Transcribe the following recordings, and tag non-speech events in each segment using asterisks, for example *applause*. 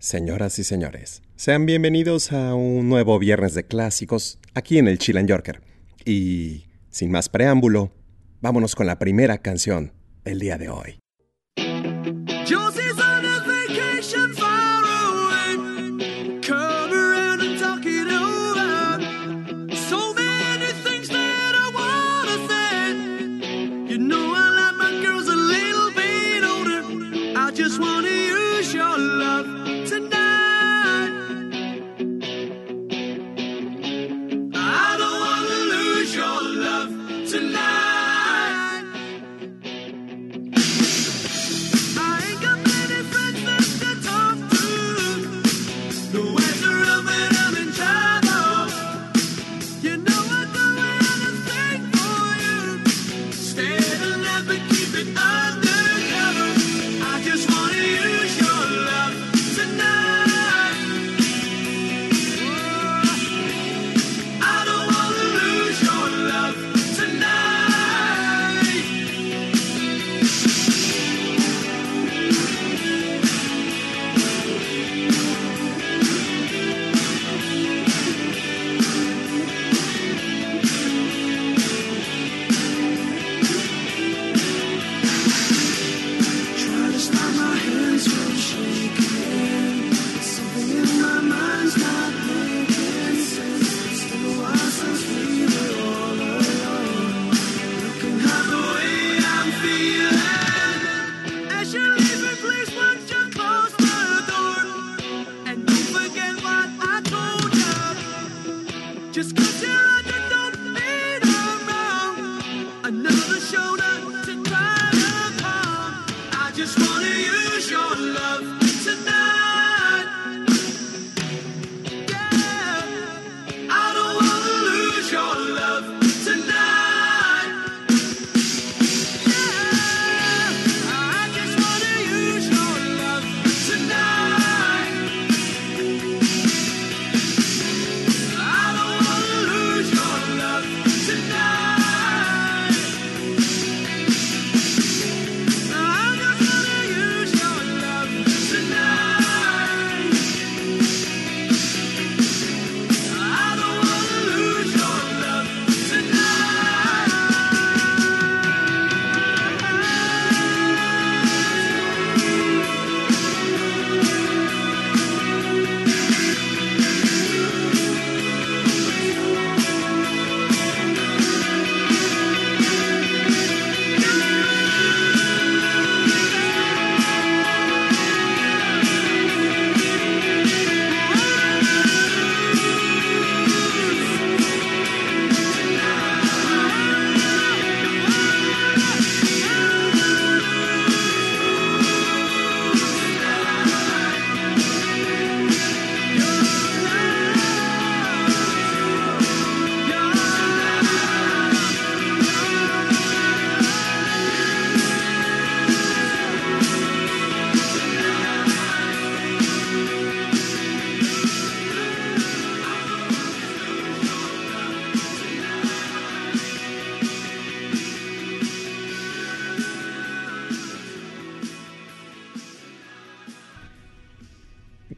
Señoras y señores, sean bienvenidos a un nuevo viernes de clásicos aquí en el Chill Yorker. Y sin más preámbulo, vámonos con la primera canción del día de hoy.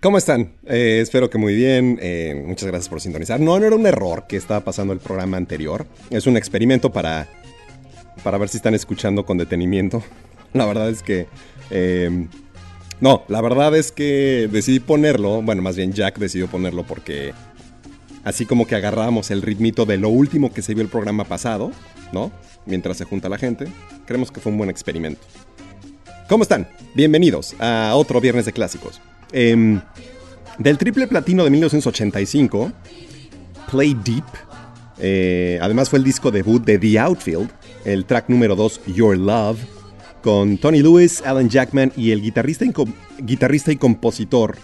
¿Cómo están? Eh, espero que muy bien. eh, muchas gracias por sintonizar. No, no era un error que estaba pasando el programa anterior. Es un experimento para, para ver si están escuchando con detenimiento. *laughs* La verdad es que... eh, no, la verdad es que decidí ponerlo. Bueno, más bien Jack decidió ponerlo porque... Así como que agarramos el ritmito de lo último que se vio el programa pasado, ¿no? Mientras se junta la gente. Creemos que fue un buen experimento. ¿Cómo están? Bienvenidos a otro viernes de clásicos. Em, del triple platino de 1985, Play Deep. eh, además fue el disco debut de The Outfield, el track número 2, Your Love, con Tony Lewis, Alan Jackman y el guitarrista y, compositor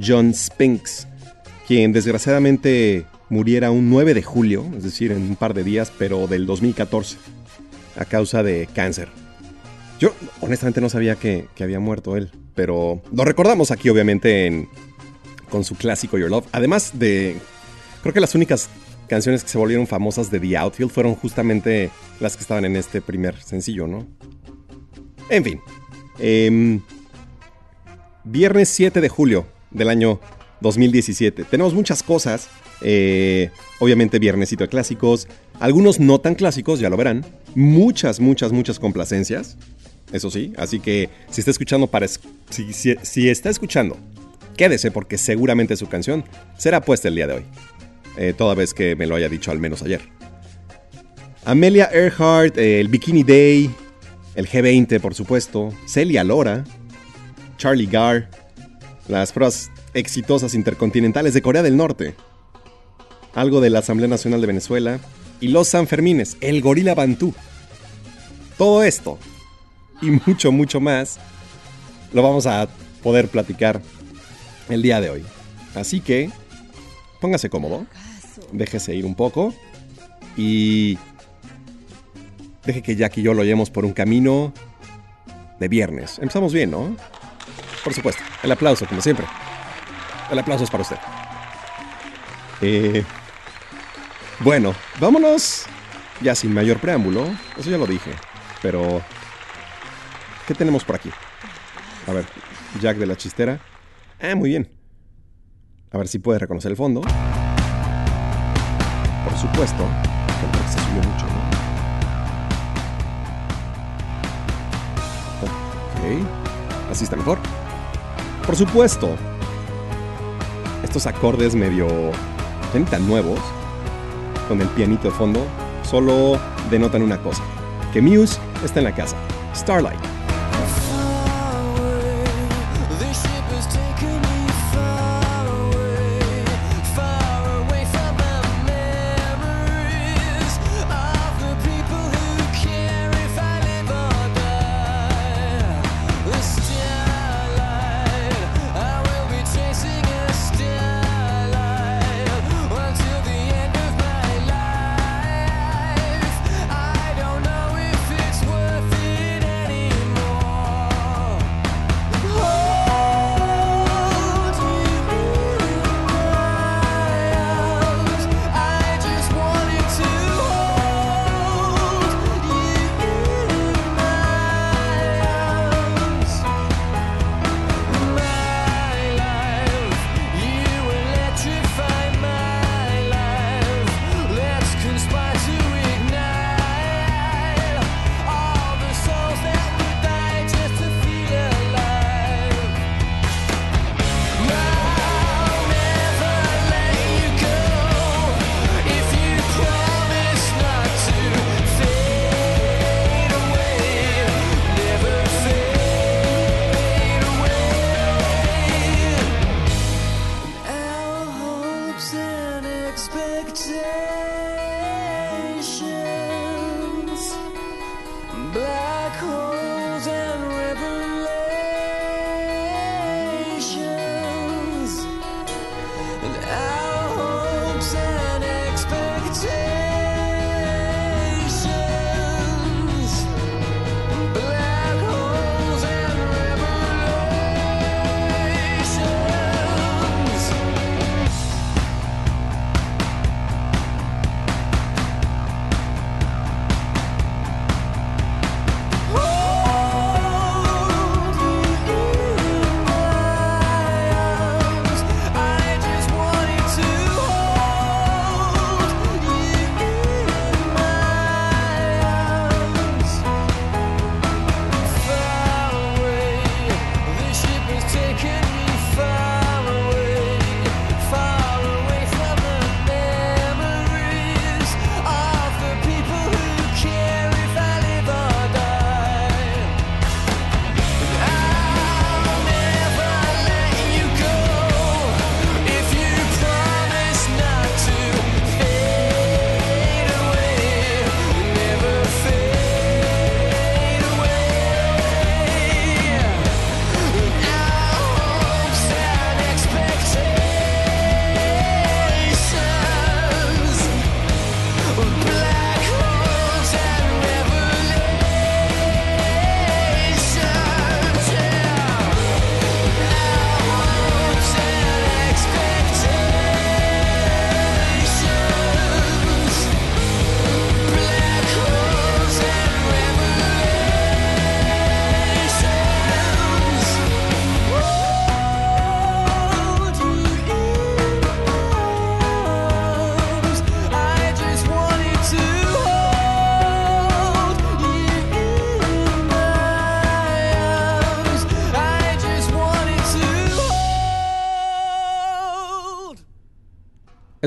John Spinks, quien desgraciadamente muriera un 9 de julio, es decir, en un par de días, pero del 2014, a causa de cáncer. Yo honestamente no sabía que había muerto él, pero lo recordamos aquí obviamente en, con su clásico Your Love. Además de, creo que las únicas canciones que se volvieron famosas de The Outfield fueron justamente las que estaban en este primer sencillo, ¿no? En fin. em, viernes 7 de julio del año 2017. Tenemos muchas cosas. eh, obviamente, viernesito de clásicos. Algunos no tan clásicos, ya lo verán. Muchas, muchas, muchas complacencias. Eso sí. Así que si está escuchando para. Si, está escuchando, quédese porque seguramente su canción será puesta el día de hoy. Eh, toda vez que me lo haya dicho al menos ayer. Amelia Earhart, el Bikini Day, el G20, por supuesto, Celia Lora, Charlie Garr, las pruebas exitosas intercontinentales de Corea del Norte, algo de la Asamblea Nacional de Venezuela y los Sanfermines, el Gorila Bantú. Todo esto y mucho, mucho más lo vamos a poder platicar el día de hoy. Así que póngase cómodo, déjese ir un poco y deje que Jack y yo lo llevemos por un camino de viernes. Empezamos bien, ¿no? Por supuesto. El aplauso, como siempre. El aplauso es para usted. Eh, bueno, vámonos ya sin mayor preámbulo. Eso ya lo dije. Pero... ¿Qué tenemos por aquí? A ver, Jack de la chistera. Ah, muy bien. A ver si puede reconocer el fondo. Por supuesto. Se subió mucho, ¿no? Ok. Así está mejor. Por supuesto. Estos acordes medio... tan nuevos. Con el pianito de fondo. Solo denotan una cosa. Que Muse está en la casa. Starlight.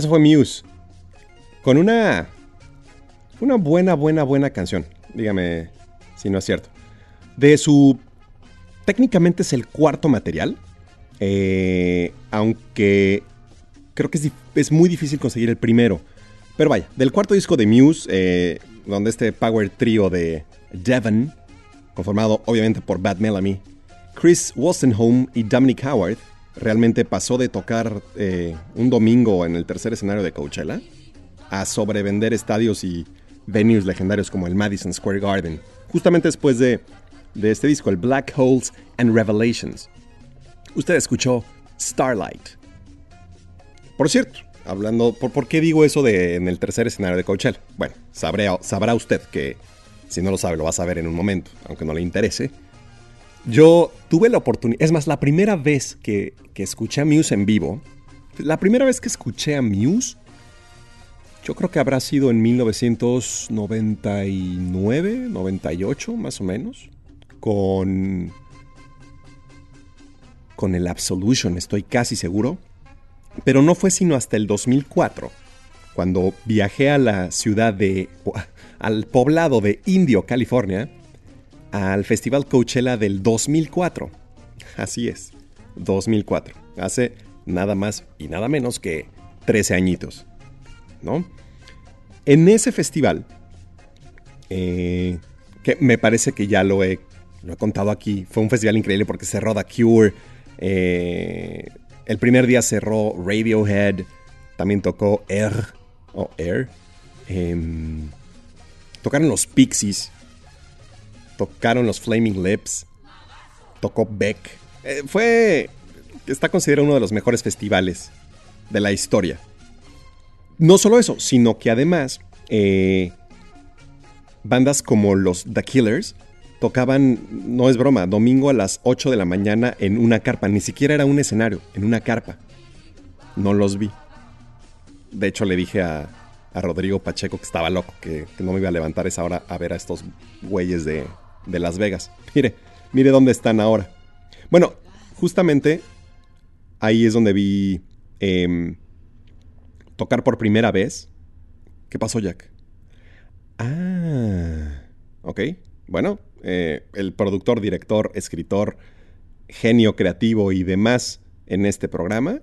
Fue Muse. Con una. Una buena, buena, buena canción. Dígame si no es cierto. De su. Técnicamente es el cuarto material. eh, aunque creo que es, es muy difícil conseguir el primero. Pero vaya, del cuarto disco de Muse, eh, donde este power trio de Devon, conformado obviamente por Bad Melamy, Chris Wolstenholme y Dominic Howard, realmente pasó de tocar eh, un domingo en el tercer escenario de Coachella a sobrevender estadios y venues legendarios como el Madison Square Garden, justamente después de, de este disco, el Black Holes and Revelations. Usted escuchó Starlight. Por cierto, hablando, ¿por, por qué digo eso de en el tercer escenario de Coachella? Bueno, sabré- sabrá usted que si no lo sabe lo va a saber en un momento, aunque no le interese. Yo tuve la oportunidad, es más, la primera vez que, que escuché a Muse en vivo, la primera vez que escuché a Muse, yo creo que habrá sido en 1999, 98 más o menos, con, con el Absolution, estoy casi seguro, pero no fue sino hasta el 2004, cuando viajé a la ciudad de, al poblado de Indio, California, al Festival Coachella del 2004. Así es, 2004. Hace nada más y nada menos que 13 añitos, ¿no? En ese festival, eh, que me parece que ya lo he, lo he contado aquí, fue un festival increíble porque cerró The Cure, eh, el primer día cerró Radiohead, también tocó Air, o Air, em, tocaron los Pixies, tocaron los Flaming Lips, tocó Beck. Eh, fue. Está considerado uno de los mejores festivales de la historia. No solo eso, sino que además. eh, bandas como los The Killers tocaban, no es broma, domingo a las 8 de la mañana en una carpa. Ni siquiera era un escenario, en una carpa. No los vi. De hecho, le dije a, a Rodrigo Pacheco que estaba loco, que, que no me iba a levantar esa hora a ver a estos güeyes de, de Las Vegas. *laughs* Mire, mire dónde están ahora. Bueno, justamente ahí es donde vi em, tocar por primera vez. ¿Qué pasó, Jack? Ah, ok. Bueno, eh, el productor, director, escritor, genio creativo y demás en este programa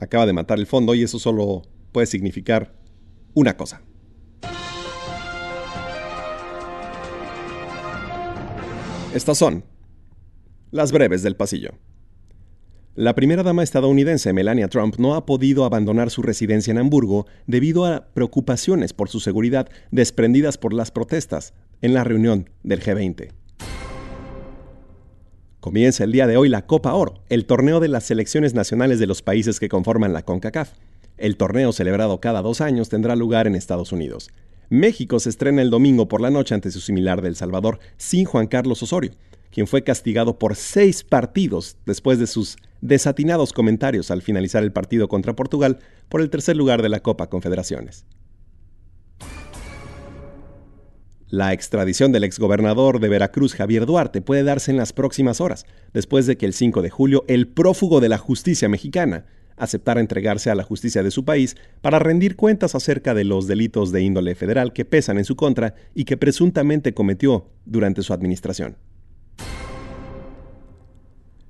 acaba de matar el fondo y eso solo puede significar una cosa. Estas son las breves del pasillo. La primera dama estadounidense, Melania Trump, no ha podido abandonar su residencia en Hamburgo debido a preocupaciones por su seguridad desprendidas por las protestas en la reunión del G20. Comienza el día de hoy la Copa Oro, el torneo de las selecciones nacionales de los países que conforman la CONCACAF. El torneo celebrado cada dos años tendrá lugar en Estados Unidos. México se estrena el domingo por la noche ante su similar del Salvador, sin Juan Carlos Osorio, quien fue castigado por seis partidos después de sus desatinados comentarios al finalizar el partido contra Portugal por el tercer lugar de la Copa Confederaciones. La extradición del exgobernador de Veracruz, Javier Duarte, puede darse en las próximas horas, después de que el 5 de julio el prófugo de la justicia mexicana aceptara entregarse a la justicia de su país para rendir cuentas acerca de los delitos de índole federal que pesan en su contra y que presuntamente cometió durante su administración.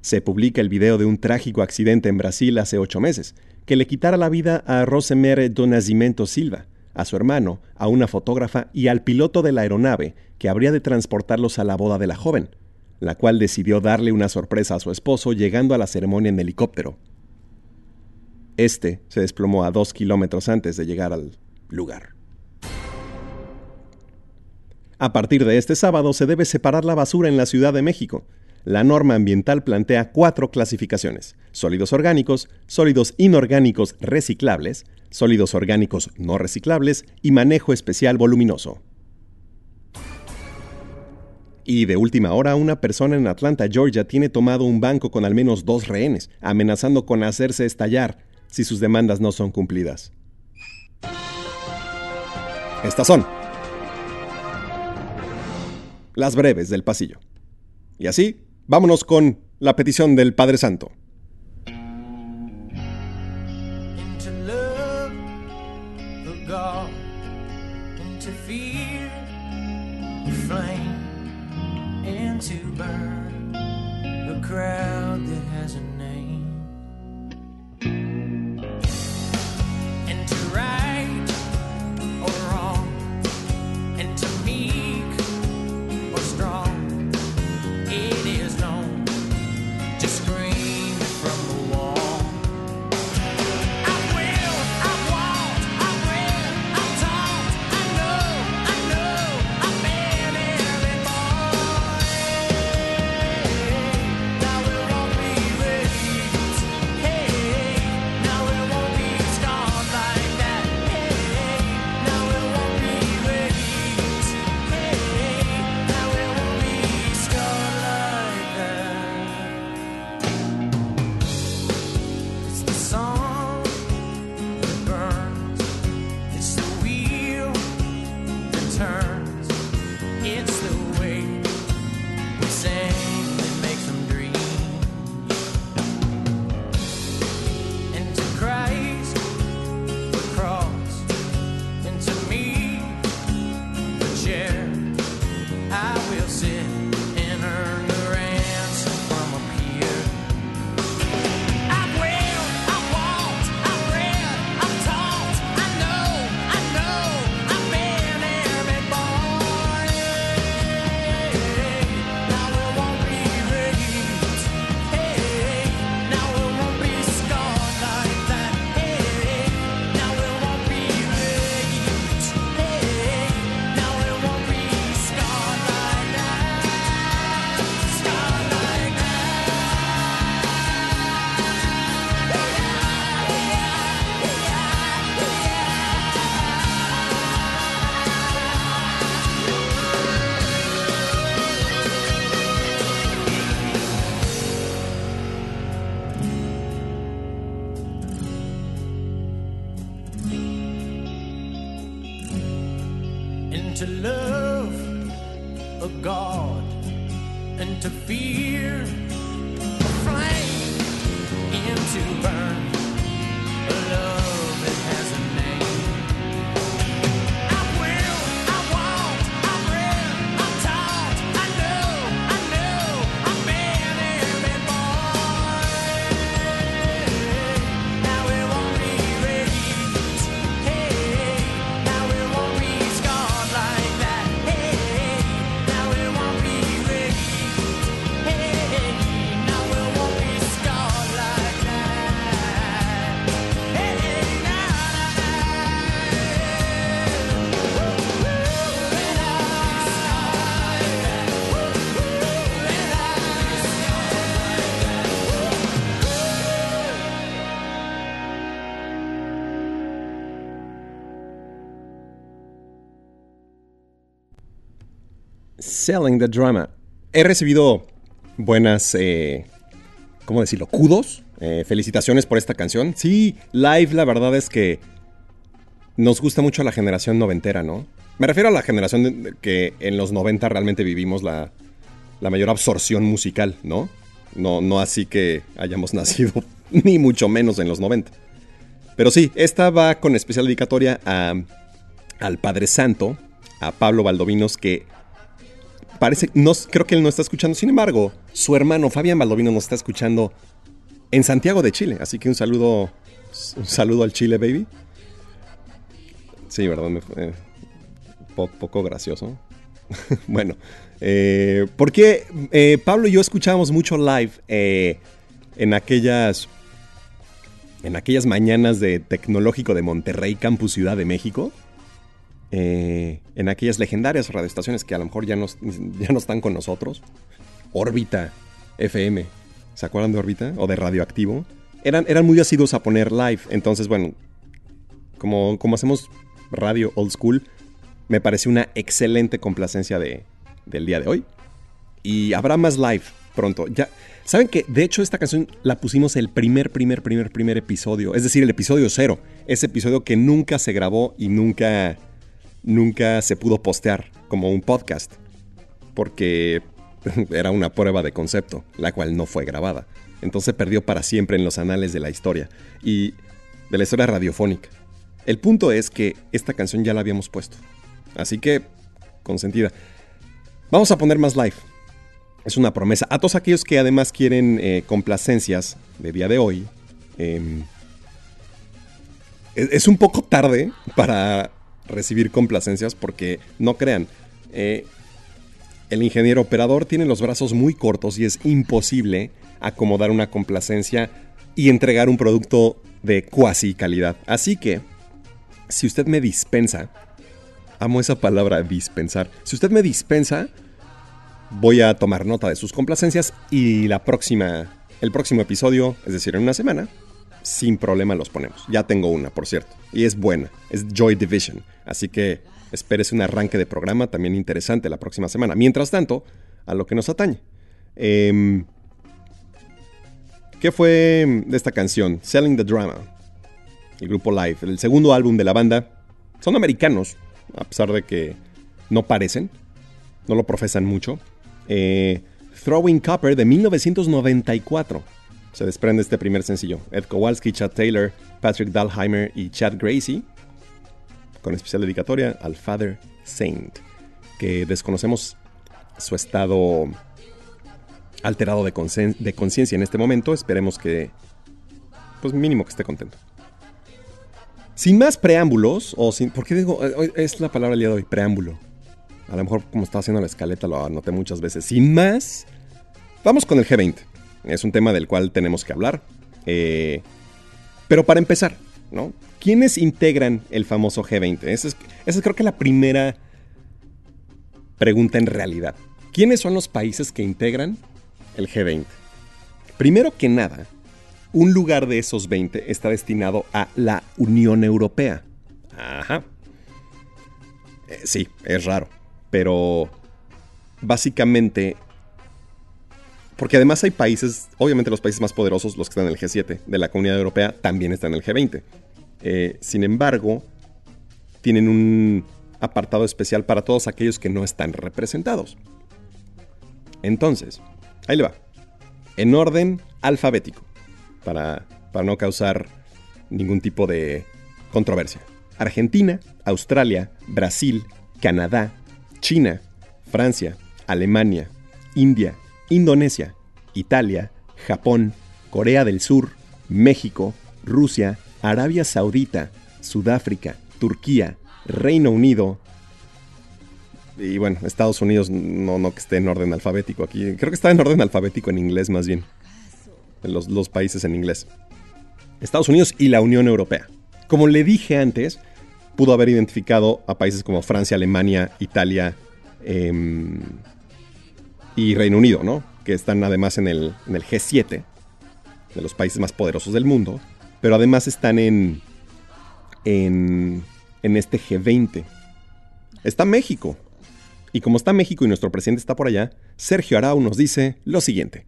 Se publica el video de un trágico accidente en Brasil hace ocho meses, que le quitara la vida a Rosemere do Nascimento Silva, a su hermano, a una fotógrafa y al piloto de la aeronave que habría de transportarlos a la boda de la joven, la cual decidió darle una sorpresa a su esposo llegando a la ceremonia en helicóptero. Este se desplomó a dos kilómetros antes de llegar al lugar. A partir de este sábado se debe separar la basura en la Ciudad de México. La norma ambiental plantea cuatro clasificaciones. Sólidos orgánicos, sólidos inorgánicos reciclables, sólidos orgánicos no reciclables y manejo especial voluminoso. Y de última hora, una persona en Atlanta, Georgia, tiene tomado un banco con al menos dos rehenes, amenazando con hacerse estallar si sus demandas no son cumplidas. Estas son las breves del pasillo. Y así, vámonos con la petición del Padre Santo. Selling Drama. He recibido buenas, eh, ¿cómo decirlo? Kudos. Eh, felicitaciones por esta canción. Sí, live la verdad es que nos gusta mucho la generación noventera, ¿no? Me refiero a la generación que en los 90 realmente vivimos la, la mayor absorción musical, ¿no? ¿no? No así que hayamos *laughs* nacido, ni mucho menos en los 90. Pero sí, esta va con especial dedicatoria a, al Padre Santo, a Pablo Valdovinos, que parece, no, creo que él no está escuchando. Sin embargo, su hermano Fabián Baldovino nos está escuchando en Santiago de Chile. Así que un saludo, un saludo al Chile, baby. Sí, verdad, me eh, po- poco gracioso. *laughs* bueno, eh, porque eh, Pablo y yo escuchábamos mucho live eh, en aquellas en aquellas mañanas de Tecnológico de Monterrey, Campus Ciudad de México. Eh, en aquellas legendarias radioestaciones que a lo mejor ya no, *laughs* ya no están con nosotros. Órbita FM. ¿Se acuerdan de Órbita? O de Radioactivo. Eran, eran muy asiduos a poner live. Entonces, bueno, como, como hacemos radio old school, me parece una excelente complacencia de, del día de hoy. Y habrá más live pronto. Ya, Saben que, de hecho, esta canción la pusimos el primer, primer, primer, primer episodio. Es decir, el episodio cero. Ese episodio que nunca se grabó y nunca, nunca se pudo postear como un podcast. Porque *laughs* era una prueba de concepto, la cual no fue grabada. Entonces perdió para siempre en los anales de la historia. Y de la historia radiofónica. El punto es que esta canción ya la habíamos puesto. Así que, consentida. Vamos a poner más live. es una promesa. A todos aquellos que además quieren eh, complacencias de día de hoy, em, es, es un poco tarde para recibir complacencias porque no crean, eh, el ingeniero operador tiene los brazos muy cortos y es imposible acomodar una complacencia y entregar un producto de cuasi calidad. Así que, si usted me dispensa, amo esa palabra dispensar, si usted me dispensa, voy a tomar nota de sus complacencias y la próxima, el próximo episodio, es decir, en una semana, sin problema los ponemos. Ya tengo una, por cierto, y es buena, es Joy Division, así que espérese un arranque de programa también interesante la próxima semana. Mientras tanto, a lo que nos atañe. Em, ¿Qué fue de esta canción? Selling the Drama. El grupo Live, el segundo álbum de la banda. Son americanos, a pesar de que no parecen, no lo profesan mucho. Eh, Throwing Copper de 1994. Se desprende este primer sencillo. Ed Kowalski, Chad Taylor, Patrick Dahlheimer y Chad Gracie. Con especial dedicatoria al Father Saint. Que desconocemos su estado alterado de concien- de conciencia en este momento. Esperemos que, pues mínimo que esté contento. Sin más preámbulos, o sin... ¿Por qué digo? eh, Es la palabra del día de hoy, preámbulo. A lo mejor como estaba haciendo la escaleta lo anoté muchas veces. Sin más, vamos con el G20. Es un tema del cual tenemos que hablar. Eh, pero para empezar, ¿no? ¿Quiénes integran el famoso G20? Esa es, es creo que la primera pregunta en realidad. ¿Quiénes son los países que integran el G20? Primero que nada, un lugar de esos 20 está destinado a la Unión Europea. Ajá. Eh, sí, es raro, pero básicamente... Porque además hay países, obviamente los países más poderosos, los que están en el G7 de la Comunidad Europea, también están en el G20. Eh, sin embargo, tienen un apartado especial para todos aquellos que no están representados. Entonces, ahí le va. En orden alfabético, para, para no causar ningún tipo de controversia. Argentina, Australia, Brasil, Canadá, China, Francia, Alemania, India, Indonesia, Italia, Japón, Corea del Sur, México, Rusia, Arabia Saudita, Sudáfrica, Turquía, Reino Unido, y bueno, Estados Unidos no, no que esté en orden alfabético aquí. Creo que está en orden alfabético en inglés más bien. Los, los países en inglés. Estados Unidos y la Unión Europea. Como le dije antes, pudo haber identificado a países como Francia, Alemania, Italia em, y Reino Unido, ¿no? Que están además en el, en el G7, de los países más poderosos del mundo. Pero además están en, en, en este G20. Está México. Y como está México y nuestro presidente está por allá, Sergio Arau nos dice lo siguiente.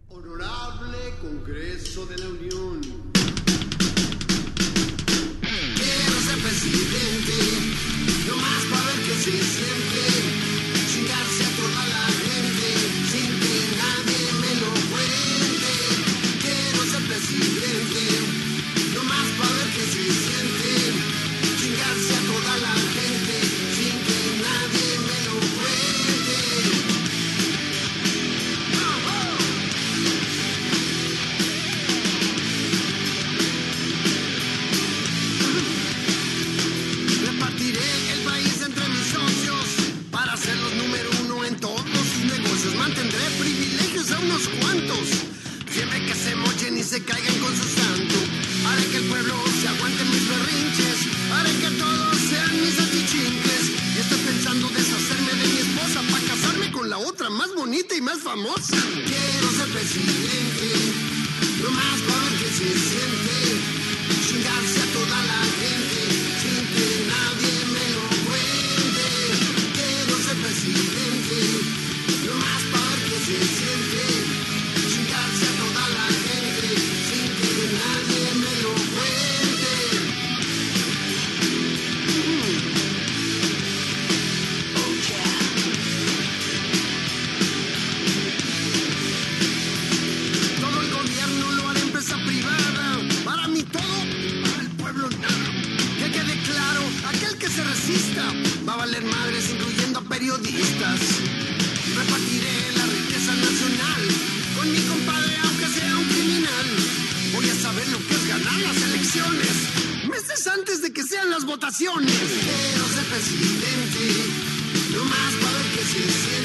Más famosa. Quiero ser presidente, Repartiré la riqueza nacional con mi compadre, aunque sea un criminal. Voy a saber lo que es ganar las elecciones, meses antes de que sean las votaciones. Quiero ser presidente, no más para que se siente.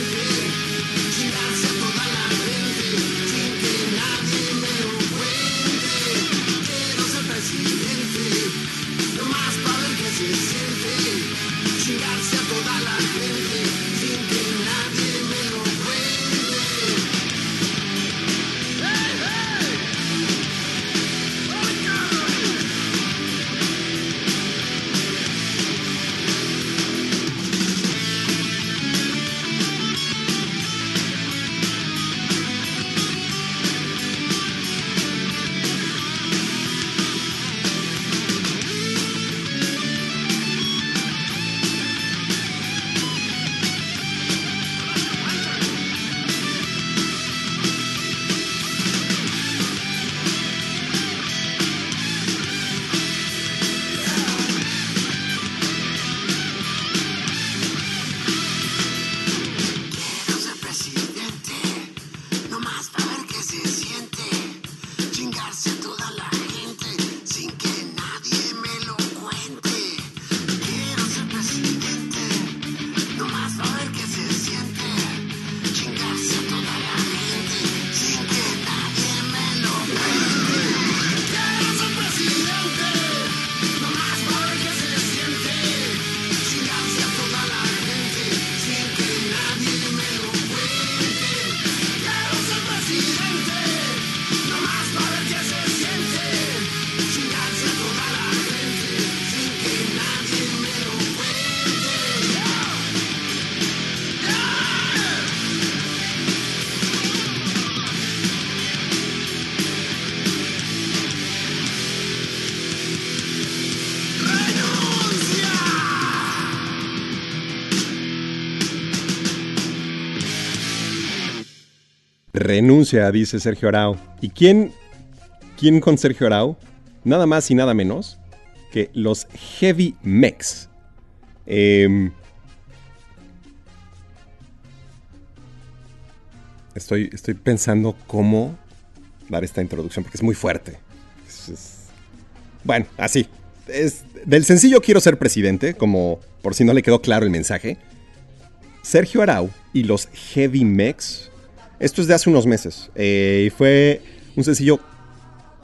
Renuncia, dice Sergio Arau. ¿Y quién, quién con Sergio Arau? Nada más y nada menos que los Heavy Mex. Em, estoy, estoy pensando cómo dar esta introducción porque es muy fuerte. Bueno, así. Es, del sencillo Quiero ser presidente, como por si no le quedó claro el mensaje. Sergio Arau y los Heavy Mex. Esto es de hace unos meses. eh, y fue un sencillo.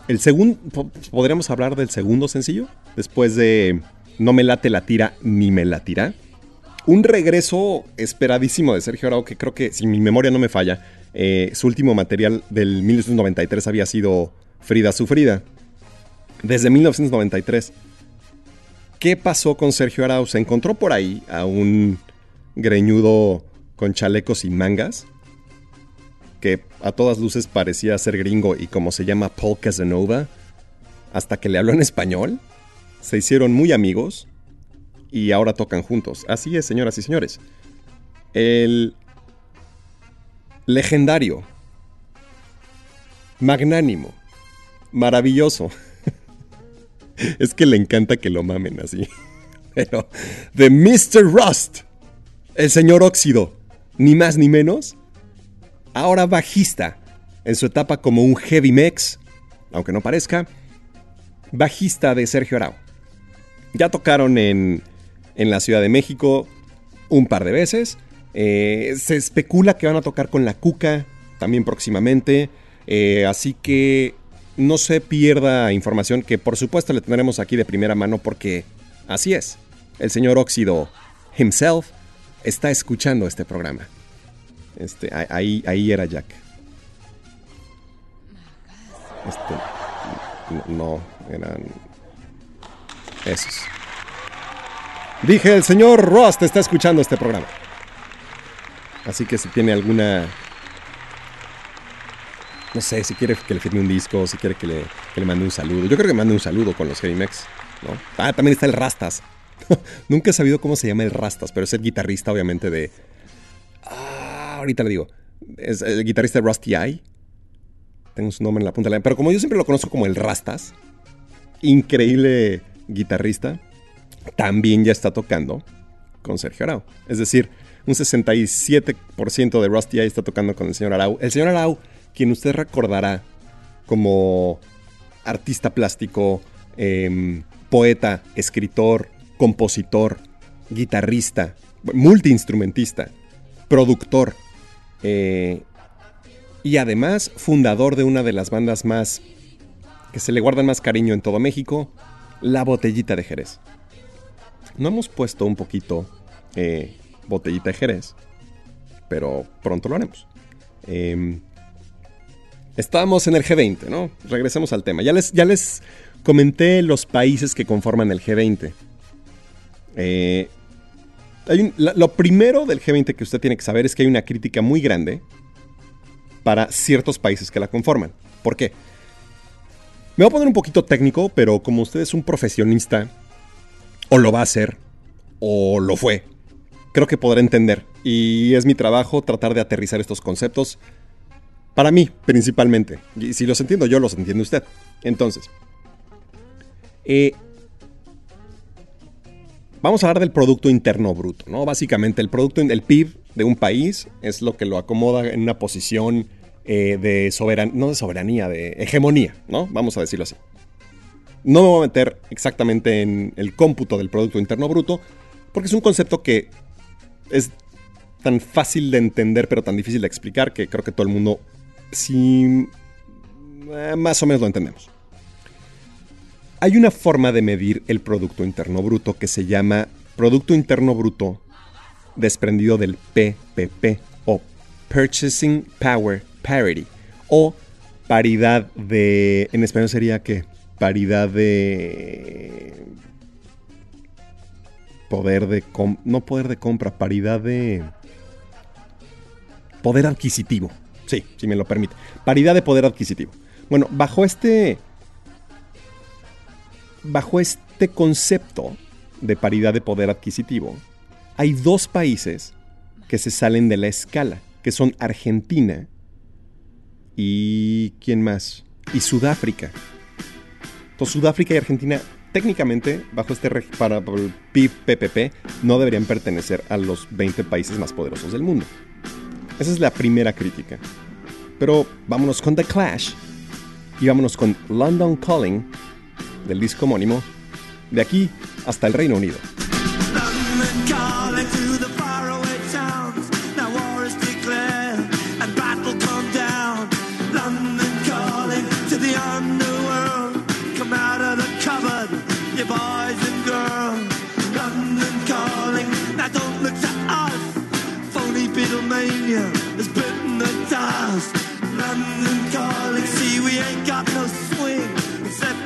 El segundo. ¿Podríamos hablar del segundo sencillo? Después de No me late la tira ni me la tira. Un regreso esperadísimo de Sergio Arau, que creo que, si mi memoria no me falla, eh, su último material del 1993 había sido Frida Sufrida. Desde 1993. ¿Qué pasó con Sergio Arau? Se encontró por ahí a un greñudo con chalecos y mangas, que a todas luces parecía ser gringo y como se llama Paul Casanova, hasta que le habló en español, se hicieron muy amigos y ahora tocan juntos. Así es, señoras y señores. El legendario, magnánimo, maravilloso. *laughs* es que le encanta que lo mamen así. *laughs* Pero, de Mr. Rust, el señor Óxido, ni más ni menos, ahora bajista, en su etapa como un heavy mex, aunque no parezca, bajista de Sergio Arau. Ya tocaron en, en la Ciudad de México un par de veces. eh, se especula que van a tocar con la Cuca también próximamente. eh, así que no se pierda información que por supuesto le tendremos aquí de primera mano porque así es. El señor Óxido himself está escuchando este programa. Este, ahí, ahí era Jack. Este, no, eran esos. Dije, el señor Rost está escuchando este programa. Así que si tiene alguna... No sé, si quiere que le firme un disco, si quiere que le, que le mande un saludo. Yo creo que mande un saludo con los Heavy Mex, ¿no? Ah, también está el Rastas. *laughs* Nunca he sabido cómo se llama el Rastas, pero es el guitarrista, obviamente, de... Ah, ahorita le digo. Es el guitarrista Rusty Eye. Tengo su nombre en la punta de la... Pero como yo siempre lo conozco como el Rastas, increíble guitarrista, también ya está tocando con Sergio Arau. Es decir, un 67% de Rusty Eye está tocando con el señor Arau. El señor Arau, quien usted recordará como artista plástico, em, poeta, escritor, compositor, guitarrista, multiinstrumentista, productor eh, y además fundador de una de las bandas más que se le guardan más cariño en todo México, La Botellita de Jerez. No hemos puesto un poquito eh, Botellita de Jerez, pero pronto lo haremos. Em, estábamos en el G20, ¿no? Regresemos al tema. Ya les, ya les comenté los países que conforman el G20. Eh, lo primero del G20 que usted tiene que saber es que hay una crítica muy grande para ciertos países que la conforman. ¿Por qué? Me voy a poner un poquito técnico, pero como usted es un profesionista, o lo va a hacer, o lo fue, creo que podrá entender. Y es mi trabajo tratar de aterrizar estos conceptos para mí, principalmente. Y si los entiendo yo, los entiende usted. Entonces, eh, vamos a hablar del Producto Interno Bruto, ¿no? Básicamente, el producto, el PIB de un país es lo que lo acomoda en una posición eh, de soberanía, no de soberanía, de hegemonía, ¿no? Vamos a decirlo así. No me voy a meter exactamente en el cómputo del Producto Interno Bruto, porque es un concepto que es tan fácil de entender, pero tan difícil de explicar, que creo que todo el mundo, sí, eh, más o menos lo entendemos. Hay una forma de medir el Producto Interno Bruto que se llama Producto Interno Bruto desprendido del PPP o Purchasing Power Parity o paridad de... En español sería que paridad de... Poder de... com- no poder de compra, paridad de... Poder adquisitivo. Sí, si me lo permite. Paridad de poder adquisitivo. Bueno, bajo este... Bajo este concepto de paridad de poder adquisitivo, hay dos países que se salen de la escala, que son Argentina y... ¿quién más? Y Sudáfrica. Entonces Sudáfrica y Argentina técnicamente, bajo este para PPP, no deberían pertenecer a los 20 países más poderosos del mundo. Esa es la primera crítica. Pero vámonos con The Clash y vámonos con London Calling del disco homónimo de aquí hasta el Reino Unido.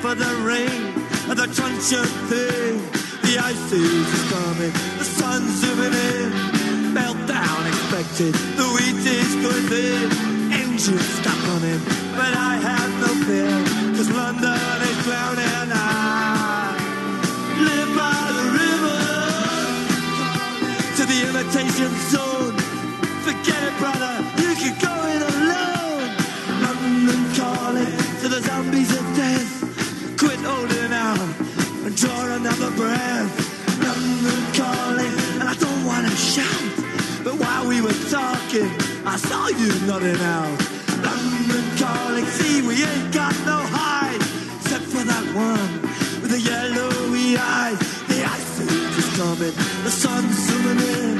For the rain and the truncheon thing. The ice is coming, the sun's zooming in. Meltdown expected, the wheat is going. Engines stop running, but I have no fear, cause London is drowning. I live by the river to the imitation zone. Forget it, brother, draw another breath. London calling, and I don't wanna shout. But while we were talking, I saw you nodding out. London calling, see, we ain't got no hide, except for that one with the yellowy eyes. The ice is coming, the sun's zooming in.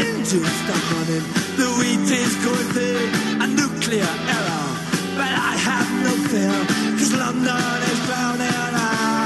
Engines stop running, the wheat is going thin. A nuclear error, but I have no fear, cause London is drowning. I,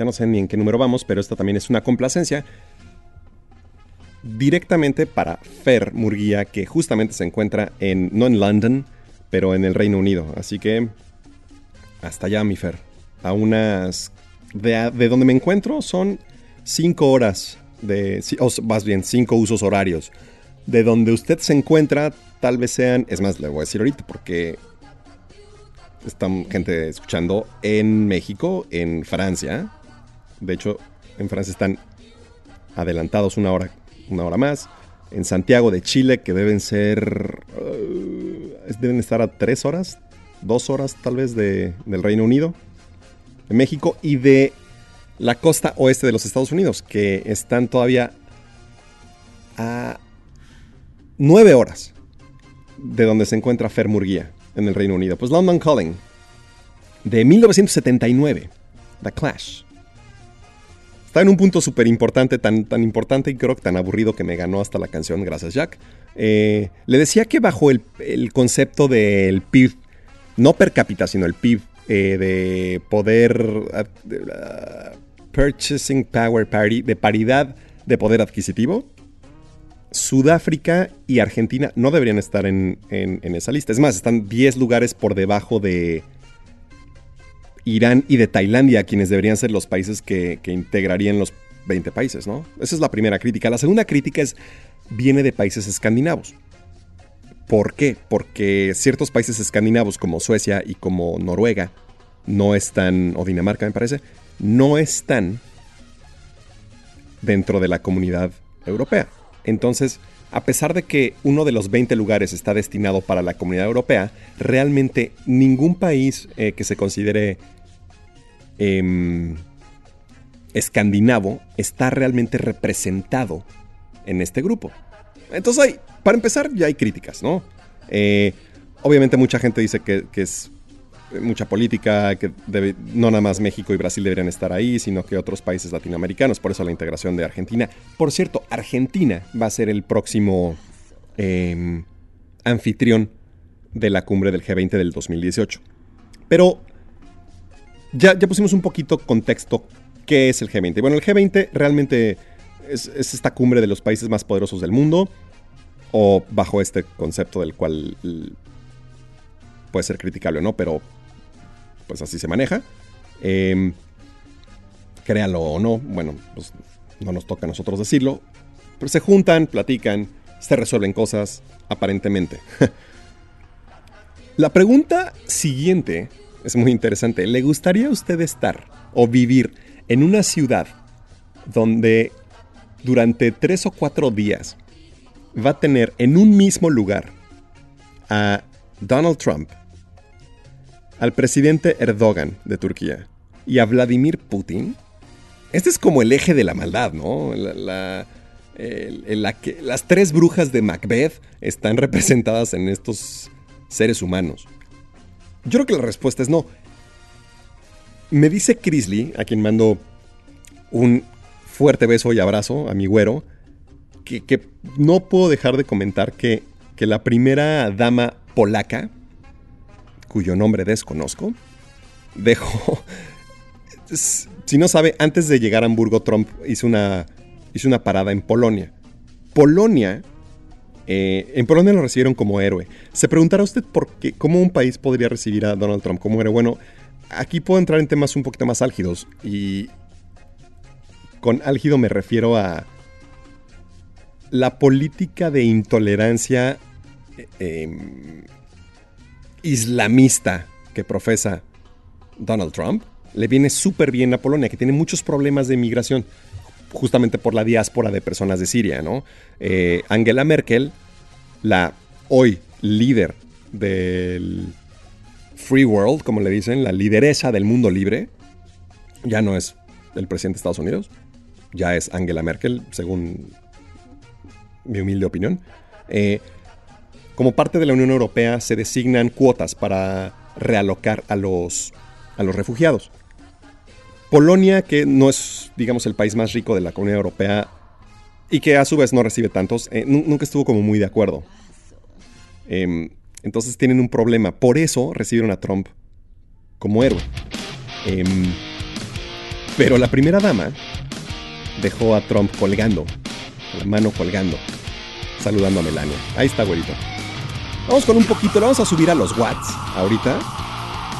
Ya no sé ni en qué número vamos, pero esta también es una complacencia. Directamente para Fer Murguía, que justamente se encuentra en. no en London, pero en el Reino Unido. Así que. Hasta allá, mi Fer. A unas. De, de donde me encuentro son 5 horas de. O más bien, 5 usos horarios. De donde usted se encuentra, tal vez sean. Es más, le voy a decir ahorita, porque están gente escuchando en México, en Francia. De hecho, en Francia están adelantados una hora, una hora más. En Santiago de Chile, que deben ser. eh, deben estar a tres horas, dos horas tal vez de- del Reino Unido, de México y de la costa oeste de los Estados Unidos, que están todavía a nueve horas de donde se encuentra Fer Murguía en el Reino Unido. Pues London Calling, de 1979, The Clash. Está en un punto súper importante, tan, tan importante y creo que tan aburrido que me ganó hasta la canción, gracias Jack. Eh, le decía que bajo el, el concepto del PIB, no per cápita, sino el PIB, eh, de poder, de, purchasing power parity, de paridad de poder adquisitivo, Sudáfrica y Argentina no deberían estar en- en esa lista. Es más, están 10 lugares por debajo de Irán y de Tailandia, quienes deberían ser los países que, que integrarían los 20 países, ¿no? Esa es la primera crítica. La segunda crítica es, viene de países escandinavos. ¿Por qué? Porque ciertos países escandinavos como Suecia y como Noruega no están, o Dinamarca me parece, no están dentro de la comunidad europea. Entonces, a pesar de que uno de los 20 lugares está destinado para la comunidad europea, realmente ningún país eh, que se considere em, escandinavo está realmente representado en este grupo. Entonces, hay, para empezar, ya hay críticas, ¿no? Eh, obviamente mucha gente dice que, que es mucha política, que no nada más México y Brasil deberían estar ahí, sino que otros países latinoamericanos, por eso la integración de Argentina. Por cierto, Argentina va a ser el próximo eh, anfitrión de la cumbre del G20 del 2018. Pero ya, ya pusimos un poquito contexto qué es el G20. Bueno, el G20 realmente es, es esta cumbre de los países más poderosos del mundo, o bajo este concepto del cual l- puede ser criticable o no, pero pues así se maneja. Eh, créanlo o no, bueno, pues no nos toca a nosotros decirlo, pero se juntan, platican, se resuelven cosas, aparentemente. *laughs* La pregunta siguiente es muy interesante. ¿Le gustaría a usted estar o vivir en una ciudad donde durante tres o cuatro días va a tener en un mismo lugar a Donald Trump, al presidente Erdogan de Turquía y a Vladimir Putin? Este es como el eje de la maldad, ¿no? La- la- que- las tres brujas de Macbeth están representadas en estos seres humanos. Yo creo que la respuesta es no. Me dice Crisley, a quien mando un fuerte beso y abrazo a mi güero, que, que no puedo dejar de comentar que, que la primera dama polaca, cuyo nombre desconozco, dejó... Si no sabe, antes de llegar a Hamburgo, Trump hizo una, hizo una parada en Polonia. Polonia eh, en Polonia lo recibieron como héroe. Se preguntará usted por qué, cómo un país podría recibir a Donald Trump como héroe. Bueno, aquí puedo entrar en temas un poquito más álgidos. Y con álgido me refiero a la política de intolerancia eh, eh, islamista que profesa Donald Trump. Le viene súper bien a Polonia, que tiene muchos problemas de migración justamente por la diáspora de personas de Siria, ¿no? Eh, Angela Merkel, la hoy líder del Free World, como le dicen, la lideresa del mundo libre, ya no es el presidente de Estados Unidos, ya es Angela Merkel, según mi humilde opinión. Eh, como parte de la Unión Europea se designan cuotas para realocar a los, a los refugiados. Polonia, que no es, digamos, el país más rico de la Comunidad Europea y que a su vez no recibe tantos, eh, nu- nunca estuvo como muy de acuerdo. Em, entonces tienen un problema. Por eso recibieron a Trump como héroe. Em, pero la primera dama dejó a Trump colgando, la mano colgando, saludando a Melania. Ahí está, güerito. Vamos con un poquito, lo vamos a subir a los watts ahorita.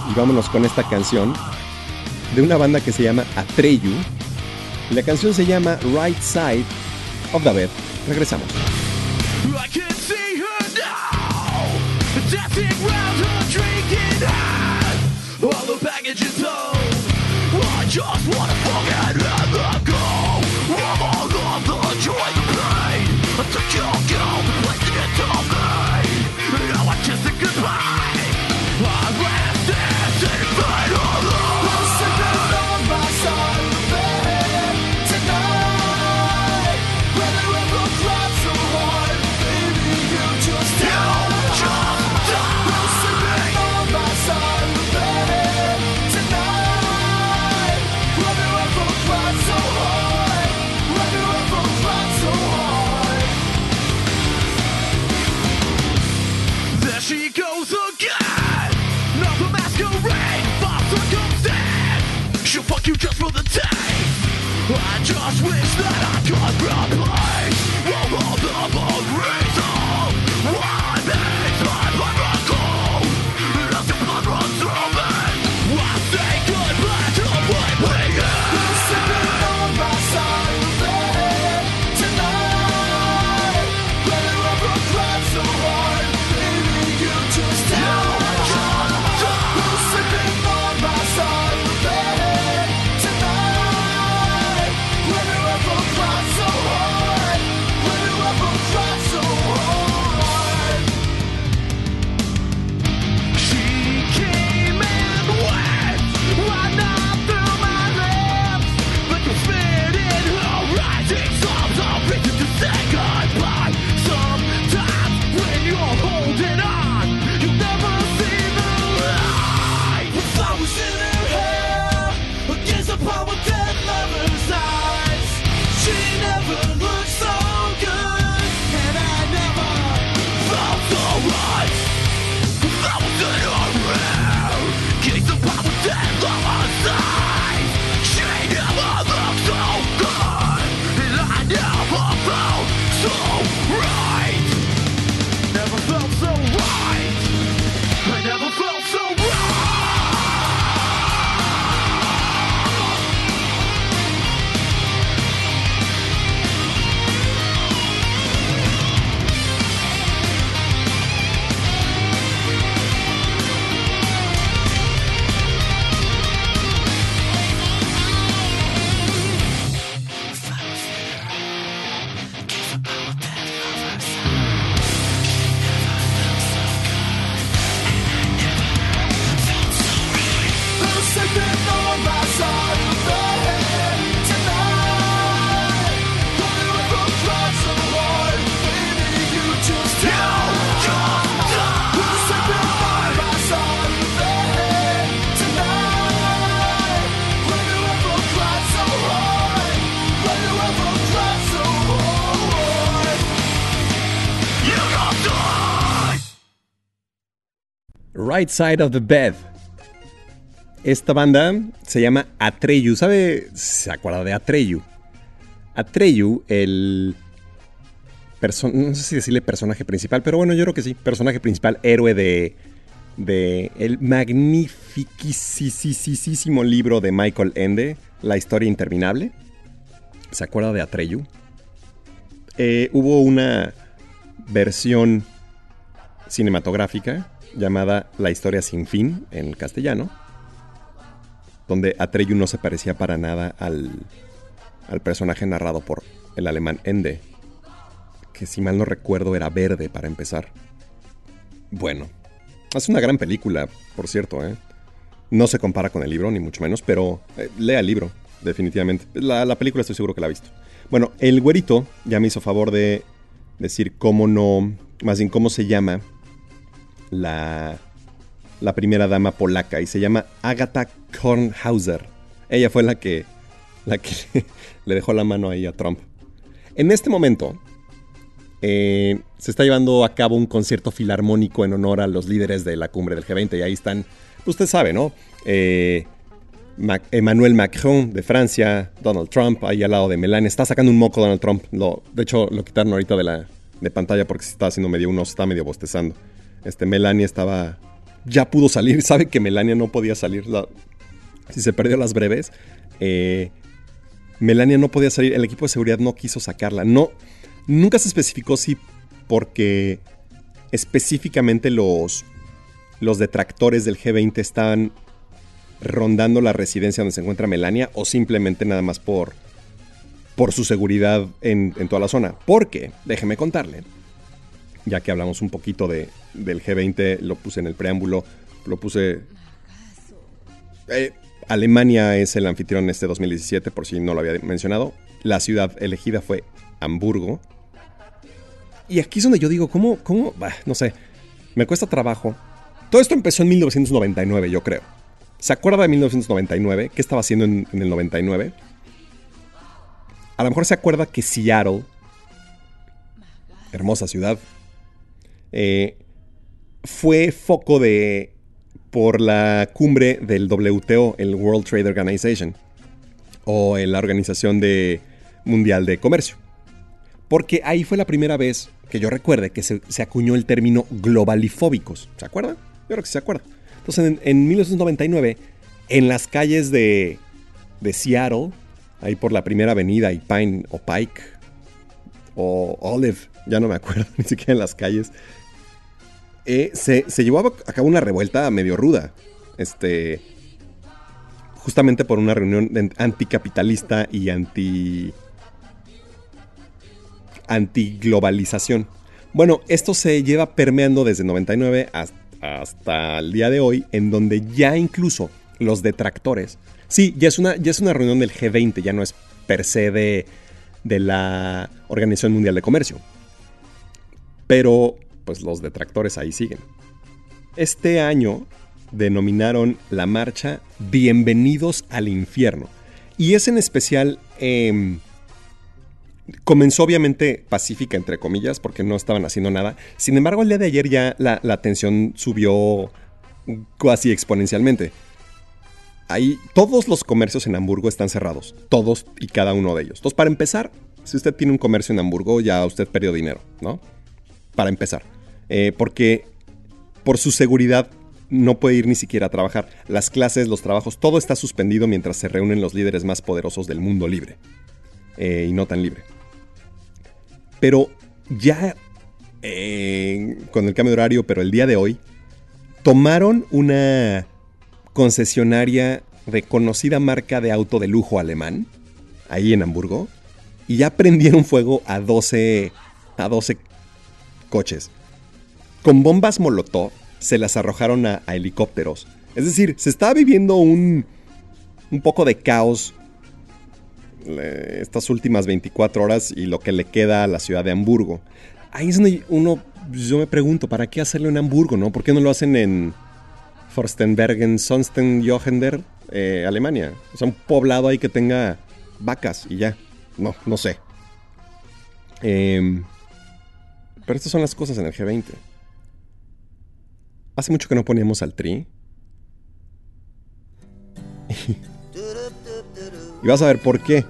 Y vámonos con esta canción de una banda que se llama Atreyu. Y la canción se llama Right Side of the Bed. Regresamos. I just wish that I could replace Side of the Bed. Esta banda se llama Atreyu. ¿Sabe? ¿Se acuerda de Atreyu? Atreyu, el. no sé si decirle personaje principal, pero bueno, yo creo que sí. Personaje principal, héroe de. de el magnificísimo libro de Michael Ende, La historia interminable. ¿Se acuerda de Atreyu? Eh, hubo una versión cinematográfica llamada La historia sin fin en castellano, donde Atreyu no se parecía para nada al, al personaje narrado por el alemán Ende, que si mal no recuerdo era verde para empezar. Bueno, es una gran película, por cierto, ¿eh? No se compara con el libro, ni mucho menos, pero eh, lea el libro. definitivamente. La, la película estoy seguro que la ha visto. Bueno, el güerito ya me hizo favor de decir cómo no, más bien cómo se llama la, la primera dama polaca y se llama Agatha Kornhauser. Ella fue la que, la que *laughs* le dejó la mano ahí a Trump. En este momento eh, se está llevando a cabo un concierto filarmónico en honor a los líderes de la cumbre del G20 y ahí están, usted sabe, ¿no? Eh, Emmanuel Macron de Francia, Donald Trump ahí al lado de Melania. Está sacando un moco Donald Trump. De hecho, lo quitaron ahorita de la de pantalla porque se está haciendo medio uno, está medio bostezando. Este Melania estaba. Ya pudo salir. *laughs* Sabe que Melania no podía salir. Si se perdió las breves. eh, Melania no podía salir. El equipo de seguridad no quiso sacarla. No. Nunca se especificó si porque específicamente los. Los detractores del G20 estaban rondando la residencia donde se encuentra Melania o simplemente nada más por, por su seguridad en, en toda la zona. Porque, déjeme contarle, ya que hablamos un poquito de, del G20, lo puse en el preámbulo, lo puse... Eh, Alemania es el anfitrión este 2017, por si no lo había mencionado. La ciudad elegida fue Hamburgo. Y aquí es donde yo digo, ¿cómo? ¿Cómo? No sé. Me cuesta trabajo. Todo esto empezó en 1999, yo creo. ¿Se acuerda de 1999? ¿Qué estaba haciendo en, en el 99? A lo mejor se acuerda que Seattle, hermosa ciudad, eh, fue foco de por la cumbre del WTO, el World Trade Organization, o en la Organización de Mundial de Comercio. Porque ahí fue la primera vez que yo recuerde que se, acuñó el término globalifóbicos. ¿Se acuerdan? Yo creo que se acuerda. Entonces, en, en 1999, en las calles de, de Seattle, ahí por la primera avenida y Pine o Pike o Olive, ya no me acuerdo *laughs* ni siquiera en las calles, eh, se, se llevó a cabo una revuelta medio ruda. Este. Justamente por una reunión anticapitalista y anti. antiglobalización. Bueno, esto se lleva permeando desde 99 hasta, hasta el día de hoy, en donde ya incluso los detractores. Sí, ya es una, ya es una reunión del G20, ya no es per se de la Organización Mundial de Comercio. Pero, pues los detractores ahí siguen. Este año denominaron la marcha Bienvenidos al Infierno. Y es en especial... em, comenzó obviamente pacífica, entre comillas, porque no estaban haciendo nada. Sin embargo, el día de ayer ya la, la tensión subió casi exponencialmente. Ahí todos los comercios en Hamburgo están cerrados. Todos y cada uno de ellos. Entonces, para empezar, si usted tiene un comercio en Hamburgo, ya usted perdió dinero, ¿no? Para empezar. Eh, porque por su seguridad no puede ir ni siquiera a trabajar. Las clases, los trabajos, todo está suspendido mientras se reúnen los líderes más poderosos del mundo libre. Eh, y no tan libre. Pero ya eh, con el cambio de horario, pero el día de hoy, tomaron una concesionaria de conocida marca de auto de lujo alemán, ahí en Hamburgo, y ya prendieron fuego a 12, a 12 coches. Con bombas Molotov se las arrojaron a, helicópteros. Es decir, se estaba viviendo un, un poco de caos eh, estas últimas 24 horas y lo que le queda a la ciudad de Hamburgo. Ahí es donde uno, yo me pregunto, ¿para qué hacerlo en Hamburgo, no? ¿Por qué no lo hacen en Forstenbergen, Sonsten, Johender, eh, Alemania? O sea, un poblado ahí que tenga vacas y ya. No, no sé. Em, pero estas son las cosas en el G20. Hace mucho que no poníamos al tri. y vas a ver por qué.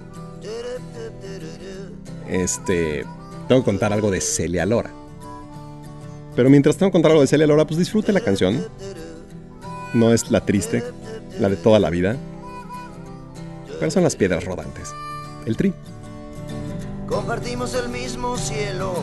Este. Tengo que contar algo de Celia Lora. Pero mientras tengo que contar algo de Celia Lora, pues disfrute la canción. No es la triste, la de toda la vida. Pero son las piedras rodantes. El tri. Compartimos el mismo cielo,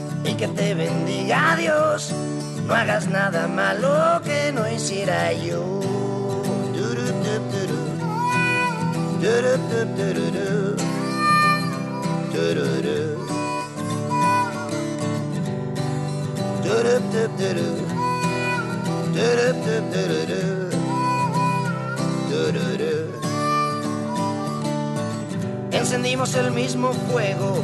que te bendiga Dios. No hagas nada malo que no hiciera yo. Encendimos el mismo fuego,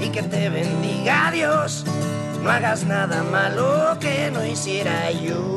y que te bendiga Dios. No hagas nada malo que no hiciera yo.